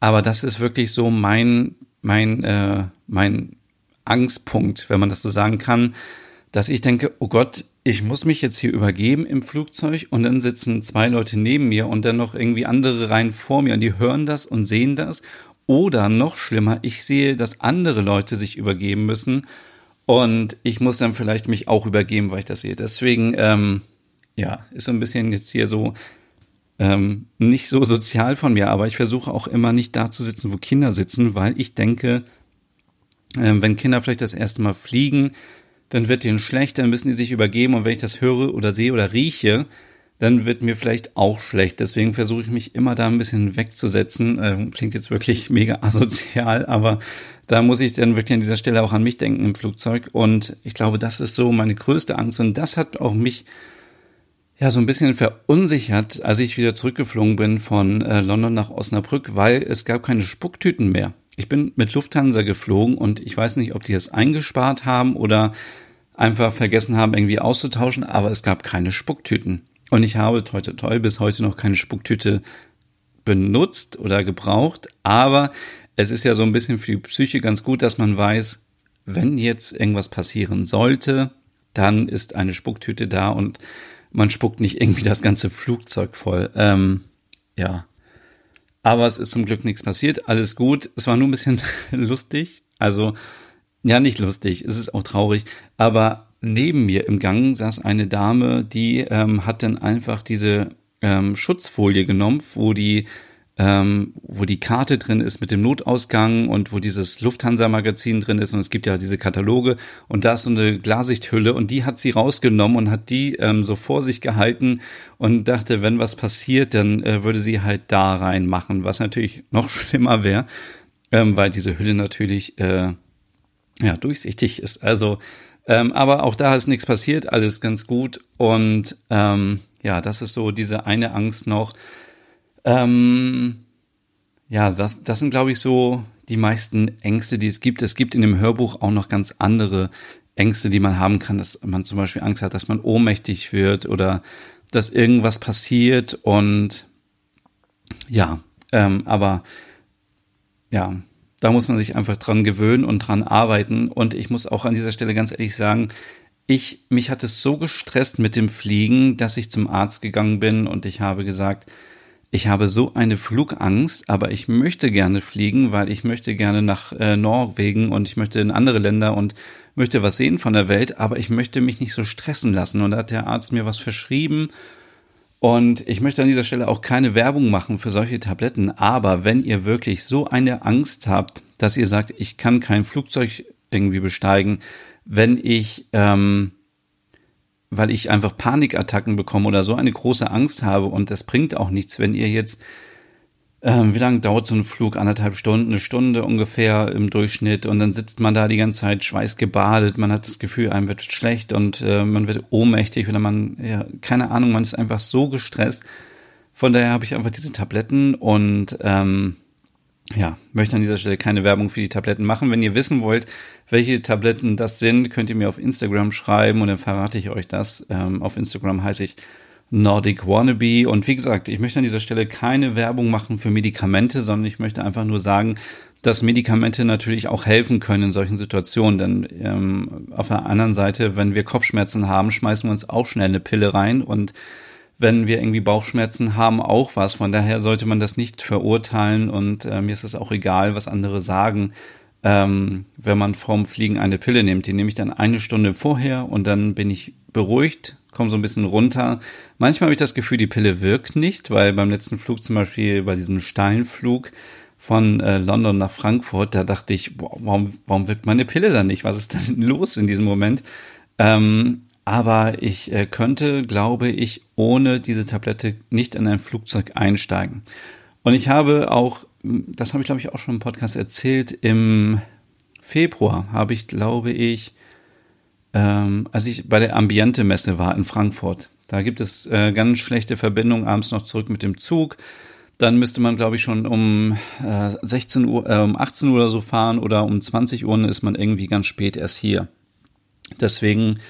A: aber das ist wirklich so mein, mein, äh, mein Angstpunkt, wenn man das so sagen kann, dass ich denke, oh Gott, ich muss mich jetzt hier übergeben im Flugzeug und dann sitzen zwei Leute neben mir und dann noch irgendwie andere rein vor mir und die hören das und sehen das. Oder noch schlimmer, ich sehe, dass andere Leute sich übergeben müssen und ich muss dann vielleicht mich auch übergeben, weil ich das sehe. Deswegen, ähm, ja, ist so ein bisschen jetzt hier so ähm, nicht so sozial von mir, aber ich versuche auch immer nicht da zu sitzen, wo Kinder sitzen, weil ich denke, äh, wenn Kinder vielleicht das erste Mal fliegen, dann wird denen schlecht, dann müssen die sich übergeben und wenn ich das höre oder sehe oder rieche, dann wird mir vielleicht auch schlecht. Deswegen versuche ich mich immer da ein bisschen wegzusetzen. Ähm, klingt jetzt wirklich mega asozial, aber da muss ich dann wirklich an dieser Stelle auch an mich denken im Flugzeug. Und ich glaube, das ist so meine größte Angst. Und das hat auch mich ja so ein bisschen verunsichert, als ich wieder zurückgeflogen bin von äh, London nach Osnabrück, weil es gab keine Spucktüten mehr. Ich bin mit Lufthansa geflogen und ich weiß nicht, ob die es eingespart haben oder einfach vergessen haben, irgendwie auszutauschen, aber es gab keine Spucktüten. Und ich habe heute toll bis heute noch keine Spucktüte benutzt oder gebraucht, aber es ist ja so ein bisschen für die Psyche ganz gut, dass man weiß, wenn jetzt irgendwas passieren sollte, dann ist eine Spucktüte da und man spuckt nicht irgendwie das ganze Flugzeug voll. Ähm, ja. Aber es ist zum Glück nichts passiert. Alles gut. Es war nur ein bisschen lustig. Also, ja, nicht lustig. Es ist auch traurig. Aber neben mir im Gang saß eine Dame, die ähm, hat dann einfach diese ähm, Schutzfolie genommen, wo die ähm, wo die Karte drin ist mit dem Notausgang und wo dieses Lufthansa-Magazin drin ist und es gibt ja diese Kataloge und da ist so eine Glasichthülle und die hat sie rausgenommen und hat die ähm, so vor sich gehalten und dachte, wenn was passiert, dann äh, würde sie halt da reinmachen, was natürlich noch schlimmer wäre, ähm, weil diese Hülle natürlich äh, ja durchsichtig ist. Also, ähm, aber auch da ist nichts passiert, alles ganz gut und ähm, ja, das ist so diese eine Angst noch ähm, ja, das, das sind, glaube ich, so die meisten Ängste, die es gibt. Es gibt in dem Hörbuch auch noch ganz andere Ängste, die man haben kann, dass man zum Beispiel Angst hat, dass man ohnmächtig wird oder dass irgendwas passiert und ja, ähm, aber ja, da muss man sich einfach dran gewöhnen und dran arbeiten. Und ich muss auch an dieser Stelle ganz ehrlich sagen, ich, mich hat es so gestresst mit dem Fliegen, dass ich zum Arzt gegangen bin und ich habe gesagt, ich habe so eine Flugangst, aber ich möchte gerne fliegen, weil ich möchte gerne nach äh, Norwegen und ich möchte in andere Länder und möchte was sehen von der Welt, aber ich möchte mich nicht so stressen lassen. Und da hat der Arzt mir was verschrieben. Und ich möchte an dieser Stelle auch keine Werbung machen für solche Tabletten, aber wenn ihr wirklich so eine Angst habt, dass ihr sagt, ich kann kein Flugzeug irgendwie besteigen, wenn ich ähm, weil ich einfach Panikattacken bekomme oder so eine große Angst habe und das bringt auch nichts, wenn ihr jetzt, ähm, wie lange dauert so ein Flug? Anderthalb Stunden, eine Stunde ungefähr im Durchschnitt und dann sitzt man da die ganze Zeit schweißgebadet, man hat das Gefühl, einem wird schlecht und äh, man wird ohnmächtig oder man, ja, keine Ahnung, man ist einfach so gestresst. Von daher habe ich einfach diese Tabletten und ähm, ja, möchte an dieser Stelle keine Werbung für die Tabletten machen. Wenn ihr wissen wollt, welche Tabletten das sind, könnt ihr mir auf Instagram schreiben und dann verrate ich euch das. Ähm, auf Instagram heiße ich Nordic Wannabe. Und wie gesagt, ich möchte an dieser Stelle keine Werbung machen für Medikamente, sondern ich möchte einfach nur sagen, dass Medikamente natürlich auch helfen können in solchen Situationen. Denn ähm, auf der anderen Seite, wenn wir Kopfschmerzen haben, schmeißen wir uns auch schnell eine Pille rein und wenn wir irgendwie Bauchschmerzen haben, auch was. Von daher sollte man das nicht verurteilen und äh, mir ist es auch egal, was andere sagen. Ähm, wenn man vorm Fliegen eine Pille nimmt, die nehme ich dann eine Stunde vorher und dann bin ich beruhigt, komme so ein bisschen runter. Manchmal habe ich das Gefühl, die Pille wirkt nicht, weil beim letzten Flug zum Beispiel bei diesem Steinflug von äh, London nach Frankfurt, da dachte ich, wow, warum, warum wirkt meine Pille dann nicht? Was ist denn los in diesem Moment? Ähm, aber ich äh, könnte, glaube ich, ohne diese Tablette nicht in ein Flugzeug einsteigen. Und ich habe auch, das habe ich glaube ich auch schon im Podcast erzählt, im Februar habe ich, glaube ich, ähm, als ich bei der Ambiente-Messe war in Frankfurt. Da gibt es äh, ganz schlechte Verbindungen abends noch zurück mit dem Zug. Dann müsste man, glaube ich, schon um äh, 16 Uhr, äh, um 18 Uhr oder so fahren oder um 20 Uhr ist man irgendwie ganz spät erst hier. Deswegen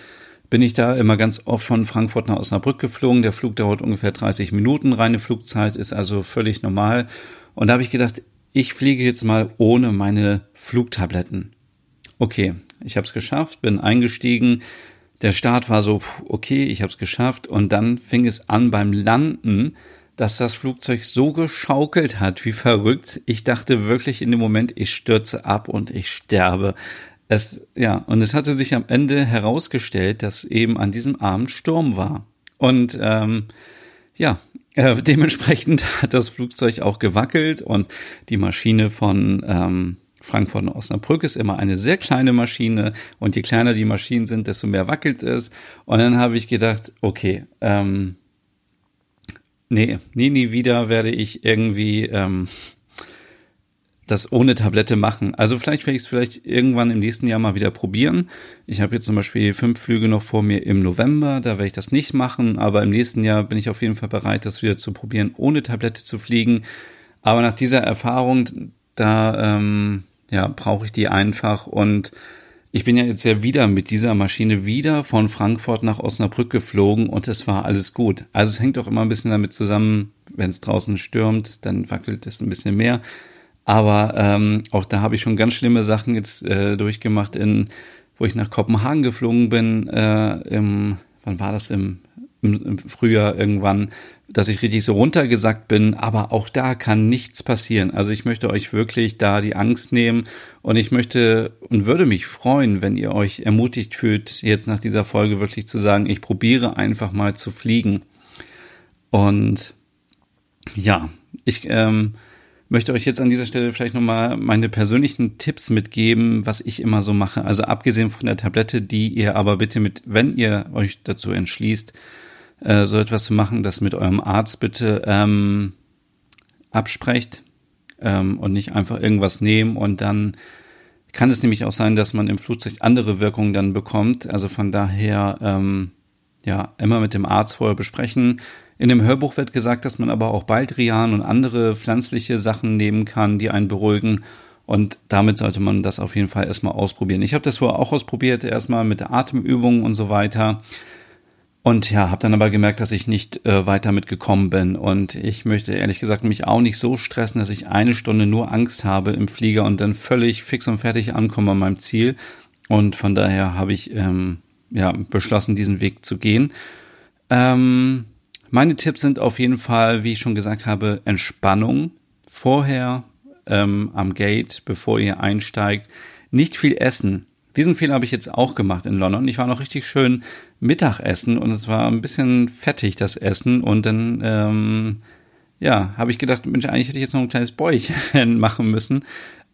A: bin ich da immer ganz oft von Frankfurt nach Osnabrück geflogen. Der Flug dauert ungefähr 30 Minuten. Reine Flugzeit ist also völlig normal. Und da habe ich gedacht, ich fliege jetzt mal ohne meine Flugtabletten. Okay, ich habe es geschafft, bin eingestiegen. Der Start war so, okay, ich habe es geschafft. Und dann fing es an beim Landen, dass das Flugzeug so geschaukelt hat, wie verrückt. Ich dachte wirklich in dem Moment, ich stürze ab und ich sterbe. Es, ja, und es hatte sich am Ende herausgestellt, dass eben an diesem Abend Sturm war. Und ähm, ja, äh, dementsprechend hat das Flugzeug auch gewackelt und die Maschine von ähm, Frankfurt und Osnabrück ist immer eine sehr kleine Maschine und je kleiner die Maschinen sind, desto mehr wackelt es. Und dann habe ich gedacht, okay, ähm, nee, nie, nie wieder werde ich irgendwie ähm, das ohne Tablette machen. Also vielleicht werde ich es vielleicht irgendwann im nächsten Jahr mal wieder probieren. Ich habe jetzt zum Beispiel fünf Flüge noch vor mir im November, da werde ich das nicht machen, aber im nächsten Jahr bin ich auf jeden Fall bereit, das wieder zu probieren, ohne Tablette zu fliegen. Aber nach dieser Erfahrung, da ähm, ja, brauche ich die einfach und ich bin ja jetzt ja wieder mit dieser Maschine wieder von Frankfurt nach Osnabrück geflogen und es war alles gut. Also es hängt auch immer ein bisschen damit zusammen, wenn es draußen stürmt, dann wackelt es ein bisschen mehr. Aber ähm, auch da habe ich schon ganz schlimme Sachen jetzt äh, durchgemacht, in, wo ich nach Kopenhagen geflogen bin, äh, im, wann war das, im, im, im Frühjahr irgendwann, dass ich richtig so runtergesackt bin, aber auch da kann nichts passieren. Also ich möchte euch wirklich da die Angst nehmen und ich möchte und würde mich freuen, wenn ihr euch ermutigt fühlt, jetzt nach dieser Folge wirklich zu sagen, ich probiere einfach mal zu fliegen. Und ja, ich ähm, möchte euch jetzt an dieser Stelle vielleicht nochmal meine persönlichen Tipps mitgeben, was ich immer so mache. Also abgesehen von der Tablette, die ihr aber bitte mit, wenn ihr euch dazu entschließt, äh, so etwas zu machen, das mit eurem Arzt bitte ähm, absprecht ähm, und nicht einfach irgendwas nehmen und dann kann es nämlich auch sein, dass man im Flugzeug andere Wirkungen dann bekommt. Also von daher ähm, ja immer mit dem Arzt vorher besprechen in dem Hörbuch wird gesagt, dass man aber auch Baldrian und andere pflanzliche Sachen nehmen kann, die einen beruhigen. Und damit sollte man das auf jeden Fall erstmal ausprobieren. Ich habe das vorher auch ausprobiert, erstmal mit Atemübungen und so weiter. Und ja, habe dann aber gemerkt, dass ich nicht äh, weiter mitgekommen bin. Und ich möchte ehrlich gesagt mich auch nicht so stressen, dass ich eine Stunde nur Angst habe im Flieger und dann völlig fix und fertig ankomme an meinem Ziel. Und von daher habe ich ähm, ja beschlossen, diesen Weg zu gehen. Ähm, meine Tipps sind auf jeden Fall, wie ich schon gesagt habe, Entspannung vorher ähm, am Gate, bevor ihr einsteigt. Nicht viel essen. Diesen Fehler habe ich jetzt auch gemacht in London. Ich war noch richtig schön Mittagessen und es war ein bisschen fettig, das Essen. Und dann, ähm, ja, habe ich gedacht, Mensch, eigentlich hätte ich jetzt noch ein kleines Bäuchchen machen müssen.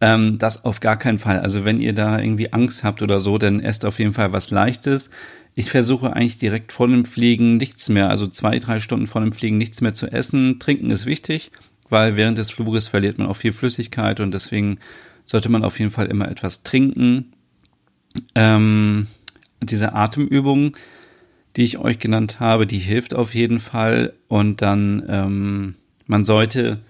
A: Ähm, das auf gar keinen Fall. Also wenn ihr da irgendwie Angst habt oder so, dann esst auf jeden Fall was Leichtes. Ich versuche eigentlich direkt vor dem Fliegen nichts mehr, also zwei, drei Stunden vor dem Fliegen nichts mehr zu essen. Trinken ist wichtig, weil während des Fluges verliert man auch viel Flüssigkeit und deswegen sollte man auf jeden Fall immer etwas trinken. Ähm, diese Atemübung, die ich euch genannt habe, die hilft auf jeden Fall. Und dann, ähm, man sollte,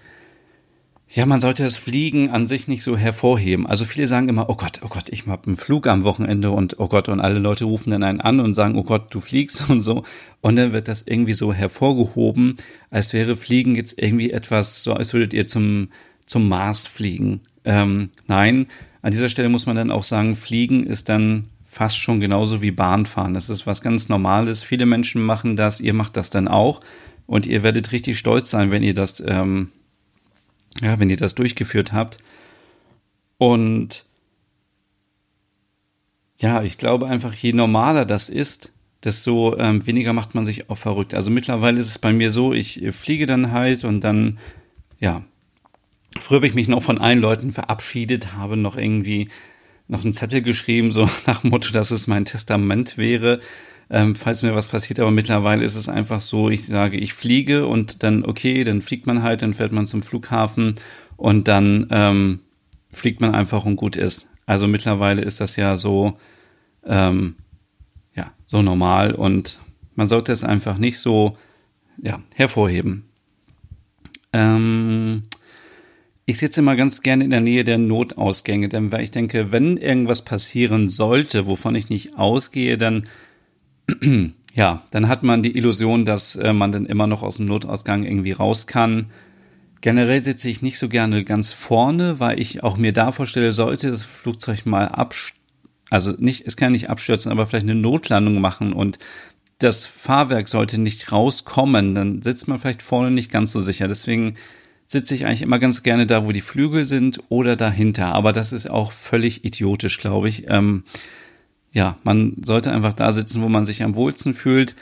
A: ja, man sollte das Fliegen an sich nicht so hervorheben. Also viele sagen immer, oh Gott, oh Gott, ich habe einen Flug am Wochenende und oh Gott, und alle Leute rufen dann einen an und sagen, oh Gott, du fliegst und so. Und dann wird das irgendwie so hervorgehoben, als wäre Fliegen jetzt irgendwie etwas, so als würdet ihr zum, zum Mars fliegen. Ähm, nein, an dieser Stelle muss man dann auch sagen, Fliegen ist dann fast schon genauso wie Bahnfahren. Das ist was ganz Normales. Viele Menschen machen das, ihr macht das dann auch und ihr werdet richtig stolz sein, wenn ihr das, ähm, ja, wenn ihr das durchgeführt habt. Und ja, ich glaube einfach, je normaler das ist, desto ähm, weniger macht man sich auch verrückt. Also mittlerweile ist es bei mir so, ich fliege dann halt und dann, ja, Früher habe ich mich noch von allen Leuten verabschiedet, habe noch irgendwie noch einen Zettel geschrieben, so nach dem Motto, dass es mein Testament wäre, ähm, falls mir was passiert. Aber mittlerweile ist es einfach so, ich sage, ich fliege und dann, okay, dann fliegt man halt, dann fährt man zum Flughafen und dann ähm, fliegt man einfach und gut ist. Also mittlerweile ist das ja so, ähm, ja, so normal und man sollte es einfach nicht so, ja, hervorheben. Ähm, ich sitze immer ganz gerne in der Nähe der Notausgänge, denn weil ich denke, wenn irgendwas passieren sollte, wovon ich nicht ausgehe, dann ja, dann hat man die Illusion, dass äh, man dann immer noch aus dem Notausgang irgendwie raus kann. Generell sitze ich nicht so gerne ganz vorne, weil ich auch mir da vorstelle, sollte das Flugzeug mal abstürzen, also nicht, es kann nicht abstürzen, aber vielleicht eine Notlandung machen und das Fahrwerk sollte nicht rauskommen, dann sitzt man vielleicht vorne nicht ganz so sicher. Deswegen sitze ich eigentlich immer ganz gerne da, wo die Flügel sind oder dahinter. Aber das ist auch völlig idiotisch, glaube ich. Ähm, ja, man sollte einfach da sitzen, wo man sich am wohlsten fühlt.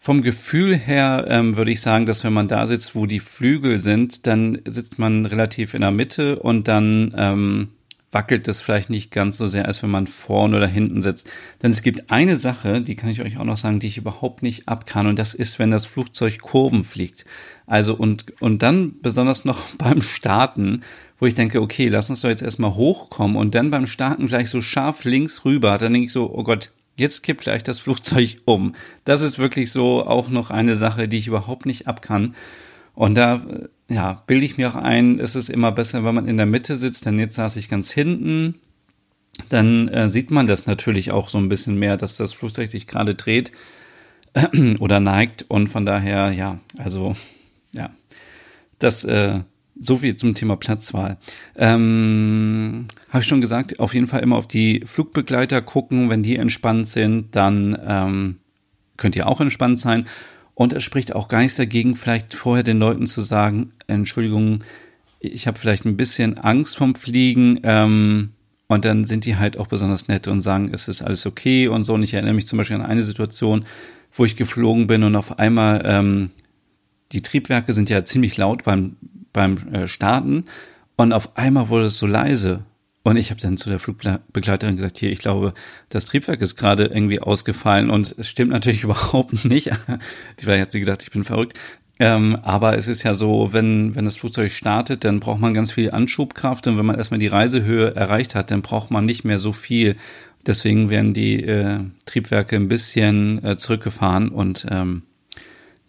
A: Vom Gefühl her ähm, würde ich sagen, dass wenn man da sitzt, wo die Flügel sind, dann sitzt man relativ in der Mitte und dann ähm, wackelt das vielleicht nicht ganz so sehr, als wenn man vorne oder hinten sitzt. Denn es gibt eine Sache, die kann ich euch auch noch sagen, die ich überhaupt nicht ab kann, und das ist, wenn das Flugzeug Kurven fliegt. Also und, und dann besonders noch beim Starten, wo ich denke, okay, lass uns doch jetzt erstmal hochkommen und dann beim Starten gleich so scharf links rüber, dann denke ich so, oh Gott, jetzt kippt gleich das Flugzeug um. Das ist wirklich so auch noch eine Sache, die ich überhaupt nicht ab kann. Und da ja, bilde ich mir auch ein, ist es immer besser, wenn man in der Mitte sitzt, denn jetzt saß ich ganz hinten. Dann äh, sieht man das natürlich auch so ein bisschen mehr, dass das Flugzeug sich gerade dreht äh, oder neigt. Und von daher, ja, also, ja, das, äh, so viel zum Thema Platzwahl. Ähm, Habe ich schon gesagt, auf jeden Fall immer auf die Flugbegleiter gucken. Wenn die entspannt sind, dann ähm, könnt ihr auch entspannt sein. Und es spricht auch gar nichts dagegen, vielleicht vorher den Leuten zu sagen, Entschuldigung, ich habe vielleicht ein bisschen Angst vom Fliegen. Ähm, und dann sind die halt auch besonders nett und sagen, es ist alles okay und so. Und ich erinnere mich zum Beispiel an eine Situation, wo ich geflogen bin und auf einmal ähm, die Triebwerke sind ja ziemlich laut beim, beim äh, Starten und auf einmal wurde es so leise. Und ich habe dann zu der Flugbegleiterin gesagt, hier, ich glaube, das Triebwerk ist gerade irgendwie ausgefallen und es stimmt natürlich überhaupt nicht. Vielleicht hat sie gedacht, ich bin verrückt. Ähm, aber es ist ja so, wenn, wenn das Flugzeug startet, dann braucht man ganz viel Anschubkraft und wenn man erstmal die Reisehöhe erreicht hat, dann braucht man nicht mehr so viel. Deswegen werden die äh, Triebwerke ein bisschen äh, zurückgefahren und ähm,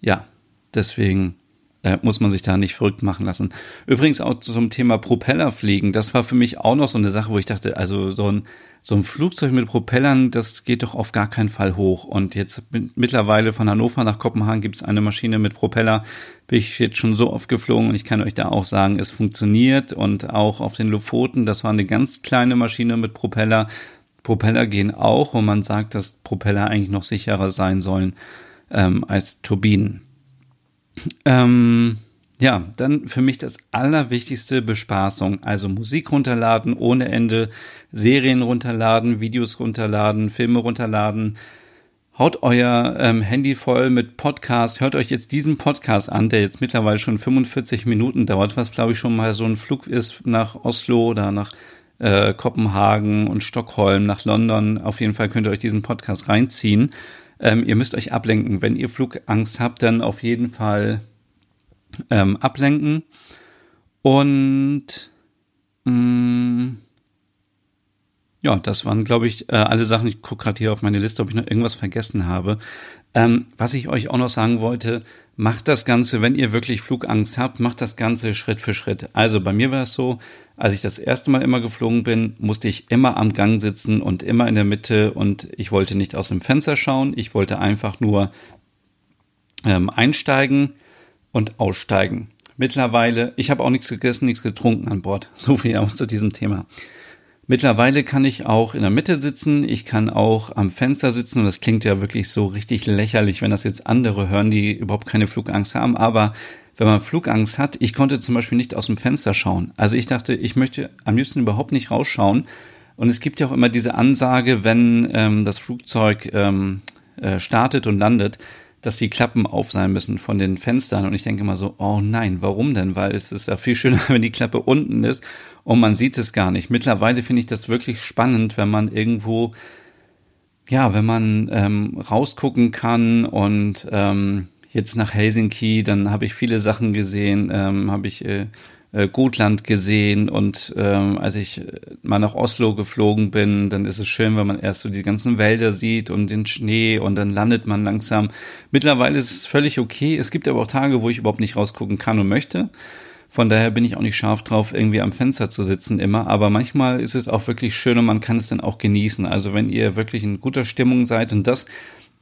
A: ja, deswegen äh, muss man sich da nicht verrückt machen lassen. Übrigens auch zum Thema Propellerfliegen. Das war für mich auch noch so eine Sache, wo ich dachte, also so ein, so ein Flugzeug mit Propellern, das geht doch auf gar keinen Fall hoch. Und jetzt mittlerweile von Hannover nach Kopenhagen gibt es eine Maschine mit Propeller. Bin ich jetzt schon so oft geflogen und ich kann euch da auch sagen, es funktioniert. Und auch auf den Lofoten, das war eine ganz kleine Maschine mit Propeller. Propeller gehen auch und man sagt, dass Propeller eigentlich noch sicherer sein sollen ähm, als Turbinen. Ähm, ja, dann für mich das allerwichtigste Bespaßung. Also Musik runterladen ohne Ende, Serien runterladen, Videos runterladen, Filme runterladen. Haut euer ähm, Handy voll mit Podcasts. Hört euch jetzt diesen Podcast an, der jetzt mittlerweile schon 45 Minuten dauert, was glaube ich schon mal so ein Flug ist nach Oslo oder nach äh, Kopenhagen und Stockholm, nach London. Auf jeden Fall könnt ihr euch diesen Podcast reinziehen. Ähm, ihr müsst euch ablenken. Wenn ihr Flugangst habt, dann auf jeden Fall ähm, ablenken. Und mh, mm, ja, das waren, glaube ich, äh, alle Sachen. Ich gucke gerade hier auf meine Liste, ob ich noch irgendwas vergessen habe. Ähm, was ich euch auch noch sagen wollte, macht das Ganze, wenn ihr wirklich Flugangst habt, macht das Ganze Schritt für Schritt. Also bei mir war es so, als ich das erste Mal immer geflogen bin, musste ich immer am Gang sitzen und immer in der Mitte und ich wollte nicht aus dem Fenster schauen. Ich wollte einfach nur ähm, einsteigen und aussteigen. Mittlerweile, ich habe auch nichts gegessen, nichts getrunken an Bord. So viel auch zu diesem Thema. Mittlerweile kann ich auch in der Mitte sitzen, ich kann auch am Fenster sitzen und das klingt ja wirklich so richtig lächerlich, wenn das jetzt andere hören, die überhaupt keine Flugangst haben, aber wenn man Flugangst hat, ich konnte zum Beispiel nicht aus dem Fenster schauen. Also ich dachte, ich möchte am liebsten überhaupt nicht rausschauen. Und es gibt ja auch immer diese Ansage, wenn ähm, das Flugzeug ähm, äh, startet und landet, dass die Klappen auf sein müssen von den Fenstern. Und ich denke immer so, oh nein, warum denn? Weil es ist ja viel schöner, wenn die Klappe unten ist und man sieht es gar nicht. Mittlerweile finde ich das wirklich spannend, wenn man irgendwo, ja, wenn man ähm, rausgucken kann und ähm, jetzt nach Helsinki, dann habe ich viele Sachen gesehen, ähm, habe ich äh, äh, Gotland gesehen und ähm, als ich mal nach Oslo geflogen bin, dann ist es schön, wenn man erst so die ganzen Wälder sieht und den Schnee und dann landet man langsam. Mittlerweile ist es völlig okay. Es gibt aber auch Tage, wo ich überhaupt nicht rausgucken kann und möchte. Von daher bin ich auch nicht scharf drauf, irgendwie am Fenster zu sitzen immer. Aber manchmal ist es auch wirklich schön und man kann es dann auch genießen. Also wenn ihr wirklich in guter Stimmung seid und das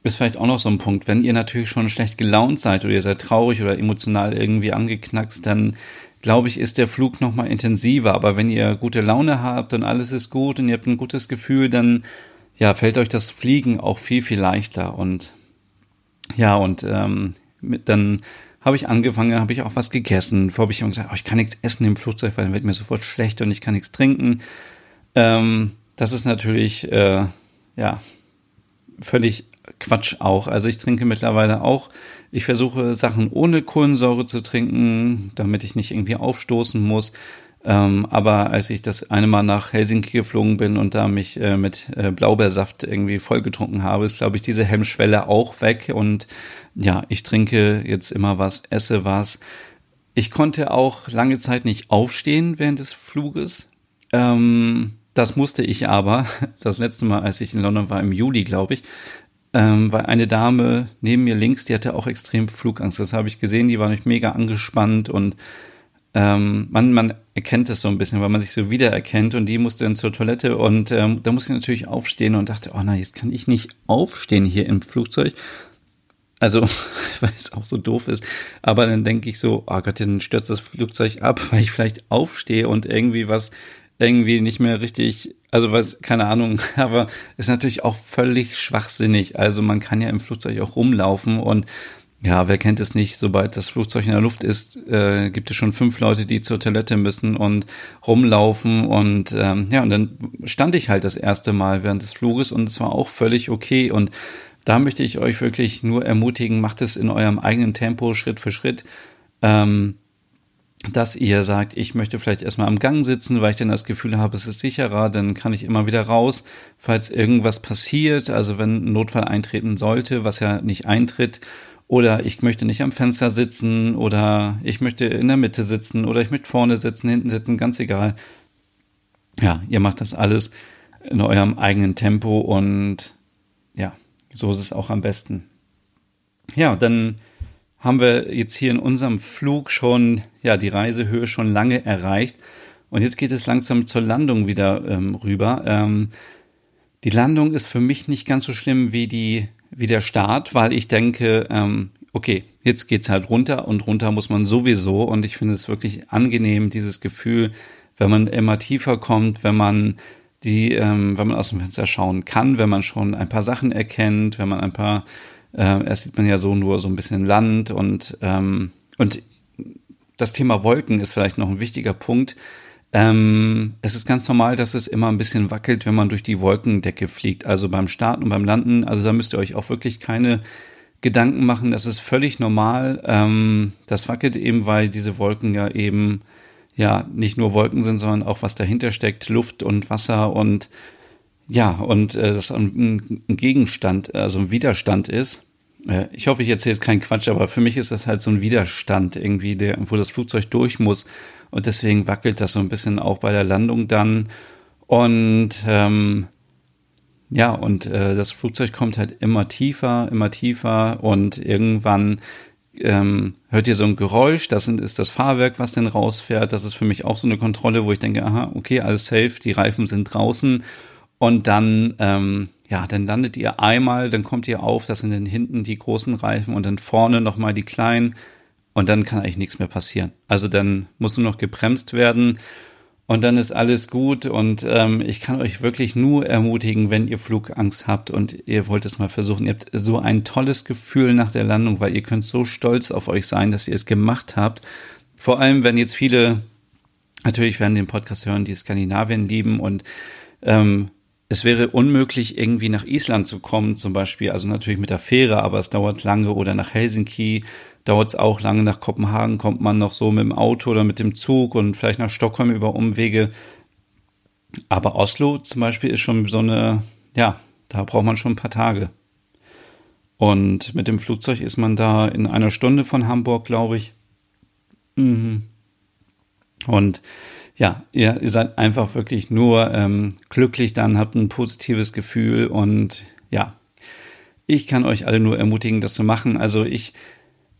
A: ist vielleicht auch noch so ein Punkt. Wenn ihr natürlich schon schlecht gelaunt seid oder ihr seid traurig oder emotional irgendwie angeknackst, dann glaube ich, ist der Flug noch mal intensiver. Aber wenn ihr gute Laune habt und alles ist gut und ihr habt ein gutes Gefühl, dann ja, fällt euch das Fliegen auch viel, viel leichter. Und ja, und ähm, mit, dann habe ich angefangen, habe ich auch was gegessen. Vorher habe ich immer gesagt, oh, ich kann nichts essen im Flugzeug, weil dann wird mir sofort schlecht und ich kann nichts trinken. Ähm, das ist natürlich, äh, ja, völlig Quatsch auch. Also ich trinke mittlerweile auch. Ich versuche Sachen ohne Kohlensäure zu trinken, damit ich nicht irgendwie aufstoßen muss. Ähm, aber als ich das eine Mal nach Helsinki geflogen bin und da mich äh, mit äh, Blaubeersaft irgendwie vollgetrunken habe, ist, glaube ich, diese Hemmschwelle auch weg. Und ja, ich trinke jetzt immer was, esse was. Ich konnte auch lange Zeit nicht aufstehen während des Fluges. Ähm, das musste ich aber. Das letzte Mal, als ich in London war, im Juli, glaube ich, ähm, weil eine Dame neben mir links, die hatte auch extrem Flugangst. Das habe ich gesehen, die war nicht mega angespannt und ähm, man, man erkennt es so ein bisschen, weil man sich so wiedererkennt und die musste dann zur Toilette und ähm, da musste ich natürlich aufstehen und dachte, oh nein, jetzt kann ich nicht aufstehen hier im Flugzeug. Also, weil es auch so doof ist. Aber dann denke ich so, oh Gott, dann stürzt das Flugzeug ab, weil ich vielleicht aufstehe und irgendwie was irgendwie nicht mehr richtig, also was, keine Ahnung, aber ist natürlich auch völlig schwachsinnig. Also man kann ja im Flugzeug auch rumlaufen und ja, wer kennt es nicht, sobald das Flugzeug in der Luft ist, äh, gibt es schon fünf Leute, die zur Toilette müssen und rumlaufen. Und ähm, ja, und dann stand ich halt das erste Mal während des Fluges und es war auch völlig okay. Und da möchte ich euch wirklich nur ermutigen, macht es in eurem eigenen Tempo, Schritt für Schritt. Ähm, dass ihr sagt, ich möchte vielleicht erstmal am Gang sitzen, weil ich dann das Gefühl habe, es ist sicherer, dann kann ich immer wieder raus, falls irgendwas passiert, also wenn ein Notfall eintreten sollte, was ja nicht eintritt, oder ich möchte nicht am Fenster sitzen, oder ich möchte in der Mitte sitzen, oder ich möchte vorne sitzen, hinten sitzen, ganz egal. Ja, ihr macht das alles in eurem eigenen Tempo und ja, so ist es auch am besten. Ja, dann haben wir jetzt hier in unserem Flug schon, ja, die Reisehöhe schon lange erreicht. Und jetzt geht es langsam zur Landung wieder ähm, rüber. Ähm, die Landung ist für mich nicht ganz so schlimm wie die, wie der Start, weil ich denke, ähm, okay, jetzt geht's halt runter und runter muss man sowieso. Und ich finde es wirklich angenehm, dieses Gefühl, wenn man immer tiefer kommt, wenn man die, ähm, wenn man aus dem Fenster schauen kann, wenn man schon ein paar Sachen erkennt, wenn man ein paar, äh, erst sieht man ja so nur so ein bisschen Land und ähm, und das Thema Wolken ist vielleicht noch ein wichtiger Punkt. Ähm, es ist ganz normal, dass es immer ein bisschen wackelt, wenn man durch die Wolkendecke fliegt. Also beim Starten und beim Landen. Also da müsst ihr euch auch wirklich keine Gedanken machen. Das ist völlig normal. Ähm, das wackelt eben, weil diese Wolken ja eben ja nicht nur Wolken sind, sondern auch was dahinter steckt, Luft und Wasser und ja, und äh, das ein, ein Gegenstand, also ein Widerstand ist. Äh, ich hoffe, ich erzähle jetzt keinen Quatsch, aber für mich ist das halt so ein Widerstand irgendwie, der, wo das Flugzeug durch muss. Und deswegen wackelt das so ein bisschen auch bei der Landung dann. Und ähm, ja, und äh, das Flugzeug kommt halt immer tiefer, immer tiefer und irgendwann ähm, hört ihr so ein Geräusch, das ist das Fahrwerk, was denn rausfährt. Das ist für mich auch so eine Kontrolle, wo ich denke, aha, okay, alles safe, die Reifen sind draußen. Und dann, ähm, ja, dann landet ihr einmal, dann kommt ihr auf, das sind dann hinten die großen Reifen und dann vorne nochmal die kleinen. Und dann kann eigentlich nichts mehr passieren. Also dann muss nur noch gebremst werden und dann ist alles gut. Und ähm, ich kann euch wirklich nur ermutigen, wenn ihr Flugangst habt und ihr wollt es mal versuchen. Ihr habt so ein tolles Gefühl nach der Landung, weil ihr könnt so stolz auf euch sein, dass ihr es gemacht habt. Vor allem, wenn jetzt viele natürlich werden den Podcast hören, die Skandinavien lieben und ähm, es wäre unmöglich, irgendwie nach Island zu kommen, zum Beispiel, also natürlich mit der Fähre, aber es dauert lange oder nach Helsinki dauert es auch lange. Nach Kopenhagen kommt man noch so mit dem Auto oder mit dem Zug und vielleicht nach Stockholm über Umwege. Aber Oslo zum Beispiel ist schon so eine, ja, da braucht man schon ein paar Tage. Und mit dem Flugzeug ist man da in einer Stunde von Hamburg, glaube ich. Mhm. Und ja, ihr, ihr seid einfach wirklich nur ähm, glücklich, dann habt ein positives Gefühl und ja, ich kann euch alle nur ermutigen, das zu machen. Also ich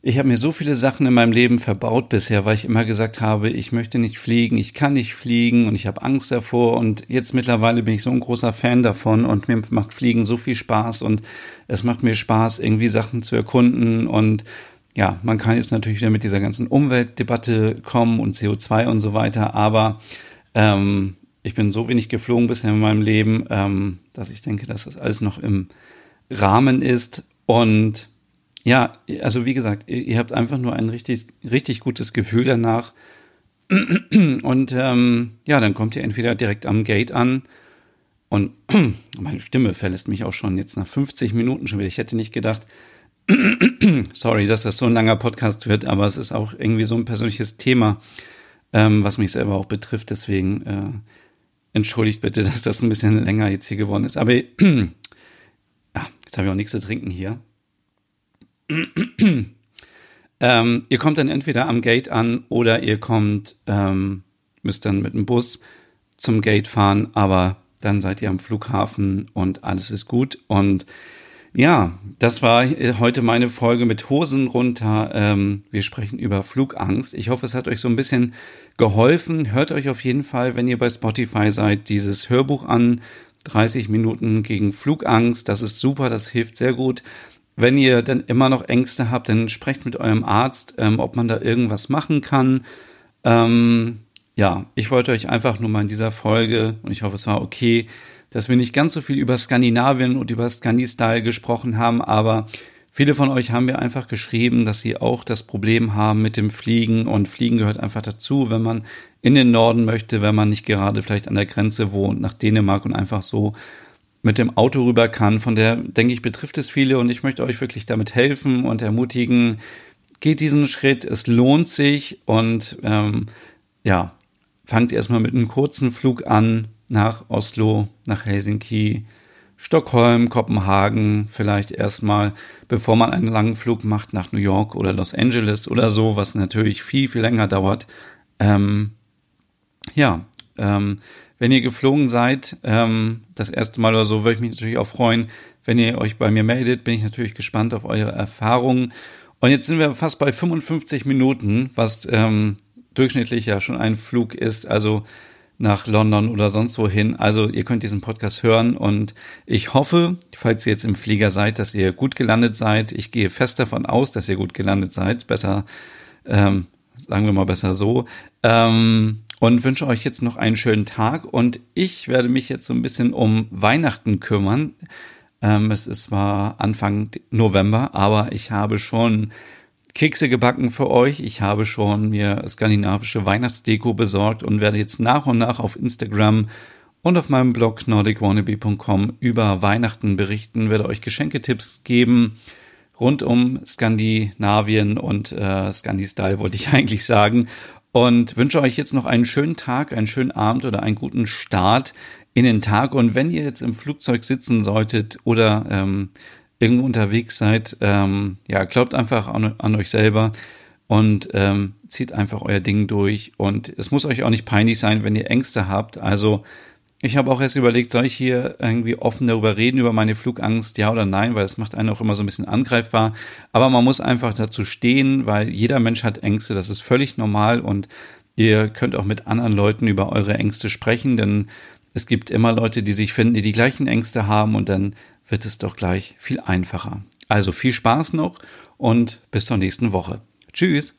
A: ich habe mir so viele Sachen in meinem Leben verbaut bisher, weil ich immer gesagt habe, ich möchte nicht fliegen, ich kann nicht fliegen und ich habe Angst davor und jetzt mittlerweile bin ich so ein großer Fan davon und mir macht Fliegen so viel Spaß und es macht mir Spaß, irgendwie Sachen zu erkunden und ja, man kann jetzt natürlich wieder mit dieser ganzen Umweltdebatte kommen und CO2 und so weiter, aber ähm, ich bin so wenig geflogen bisher in meinem Leben, ähm, dass ich denke, dass das alles noch im Rahmen ist und ja, also wie gesagt, ihr, ihr habt einfach nur ein richtig, richtig gutes Gefühl danach. Und ähm, ja, dann kommt ihr entweder direkt am Gate an und meine Stimme verlässt mich auch schon jetzt nach 50 Minuten schon wieder. Ich hätte nicht gedacht, sorry, dass das so ein langer Podcast wird, aber es ist auch irgendwie so ein persönliches Thema, ähm, was mich selber auch betrifft. Deswegen äh, entschuldigt bitte, dass das ein bisschen länger jetzt hier geworden ist. Aber ah, jetzt habe ich auch nichts zu trinken hier. ähm, ihr kommt dann entweder am Gate an oder ihr kommt, ähm, müsst dann mit dem Bus zum Gate fahren, aber dann seid ihr am Flughafen und alles ist gut. Und ja, das war heute meine Folge mit Hosen runter. Ähm, wir sprechen über Flugangst. Ich hoffe, es hat euch so ein bisschen geholfen. Hört euch auf jeden Fall, wenn ihr bei Spotify seid, dieses Hörbuch an. 30 Minuten gegen Flugangst. Das ist super, das hilft sehr gut. Wenn ihr dann immer noch Ängste habt, dann sprecht mit eurem Arzt, ähm, ob man da irgendwas machen kann. Ähm, ja, ich wollte euch einfach nur mal in dieser Folge, und ich hoffe, es war okay, dass wir nicht ganz so viel über Skandinavien und über Scandi-Style gesprochen haben, aber viele von euch haben mir einfach geschrieben, dass sie auch das Problem haben mit dem Fliegen und Fliegen gehört einfach dazu, wenn man in den Norden möchte, wenn man nicht gerade vielleicht an der Grenze wohnt nach Dänemark und einfach so mit dem Auto rüber kann. Von der, denke ich, betrifft es viele und ich möchte euch wirklich damit helfen und ermutigen. Geht diesen Schritt, es lohnt sich und ähm, ja, fangt erstmal mit einem kurzen Flug an nach Oslo, nach Helsinki, Stockholm, Kopenhagen, vielleicht erstmal, bevor man einen langen Flug macht nach New York oder Los Angeles oder so, was natürlich viel, viel länger dauert. Ähm, ja, ähm, wenn ihr geflogen seid, ähm, das erste Mal oder so, würde ich mich natürlich auch freuen, wenn ihr euch bei mir meldet. Bin ich natürlich gespannt auf eure Erfahrungen. Und jetzt sind wir fast bei 55 Minuten, was ähm, durchschnittlich ja schon ein Flug ist, also nach London oder sonst wohin. Also ihr könnt diesen Podcast hören und ich hoffe, falls ihr jetzt im Flieger seid, dass ihr gut gelandet seid. Ich gehe fest davon aus, dass ihr gut gelandet seid. Besser, ähm, sagen wir mal besser so. Ähm, und wünsche euch jetzt noch einen schönen Tag. Und ich werde mich jetzt so ein bisschen um Weihnachten kümmern. Ähm, es ist zwar Anfang November, aber ich habe schon Kekse gebacken für euch. Ich habe schon mir skandinavische Weihnachtsdeko besorgt und werde jetzt nach und nach auf Instagram und auf meinem Blog nordicwannabe.com über Weihnachten berichten, werde euch Geschenketipps geben rund um Skandinavien und äh, Scandi-Style wollte ich eigentlich sagen und wünsche euch jetzt noch einen schönen Tag, einen schönen Abend oder einen guten Start in den Tag. Und wenn ihr jetzt im Flugzeug sitzen solltet oder ähm, irgendwo unterwegs seid, ähm, ja, glaubt einfach an, an euch selber und ähm, zieht einfach euer Ding durch. Und es muss euch auch nicht peinlich sein, wenn ihr Ängste habt. Also ich habe auch erst überlegt, soll ich hier irgendwie offen darüber reden, über meine Flugangst, ja oder nein, weil es macht einen auch immer so ein bisschen angreifbar. Aber man muss einfach dazu stehen, weil jeder Mensch hat Ängste, das ist völlig normal und ihr könnt auch mit anderen Leuten über eure Ängste sprechen, denn es gibt immer Leute, die sich finden, die die gleichen Ängste haben und dann wird es doch gleich viel einfacher. Also viel Spaß noch und bis zur nächsten Woche. Tschüss.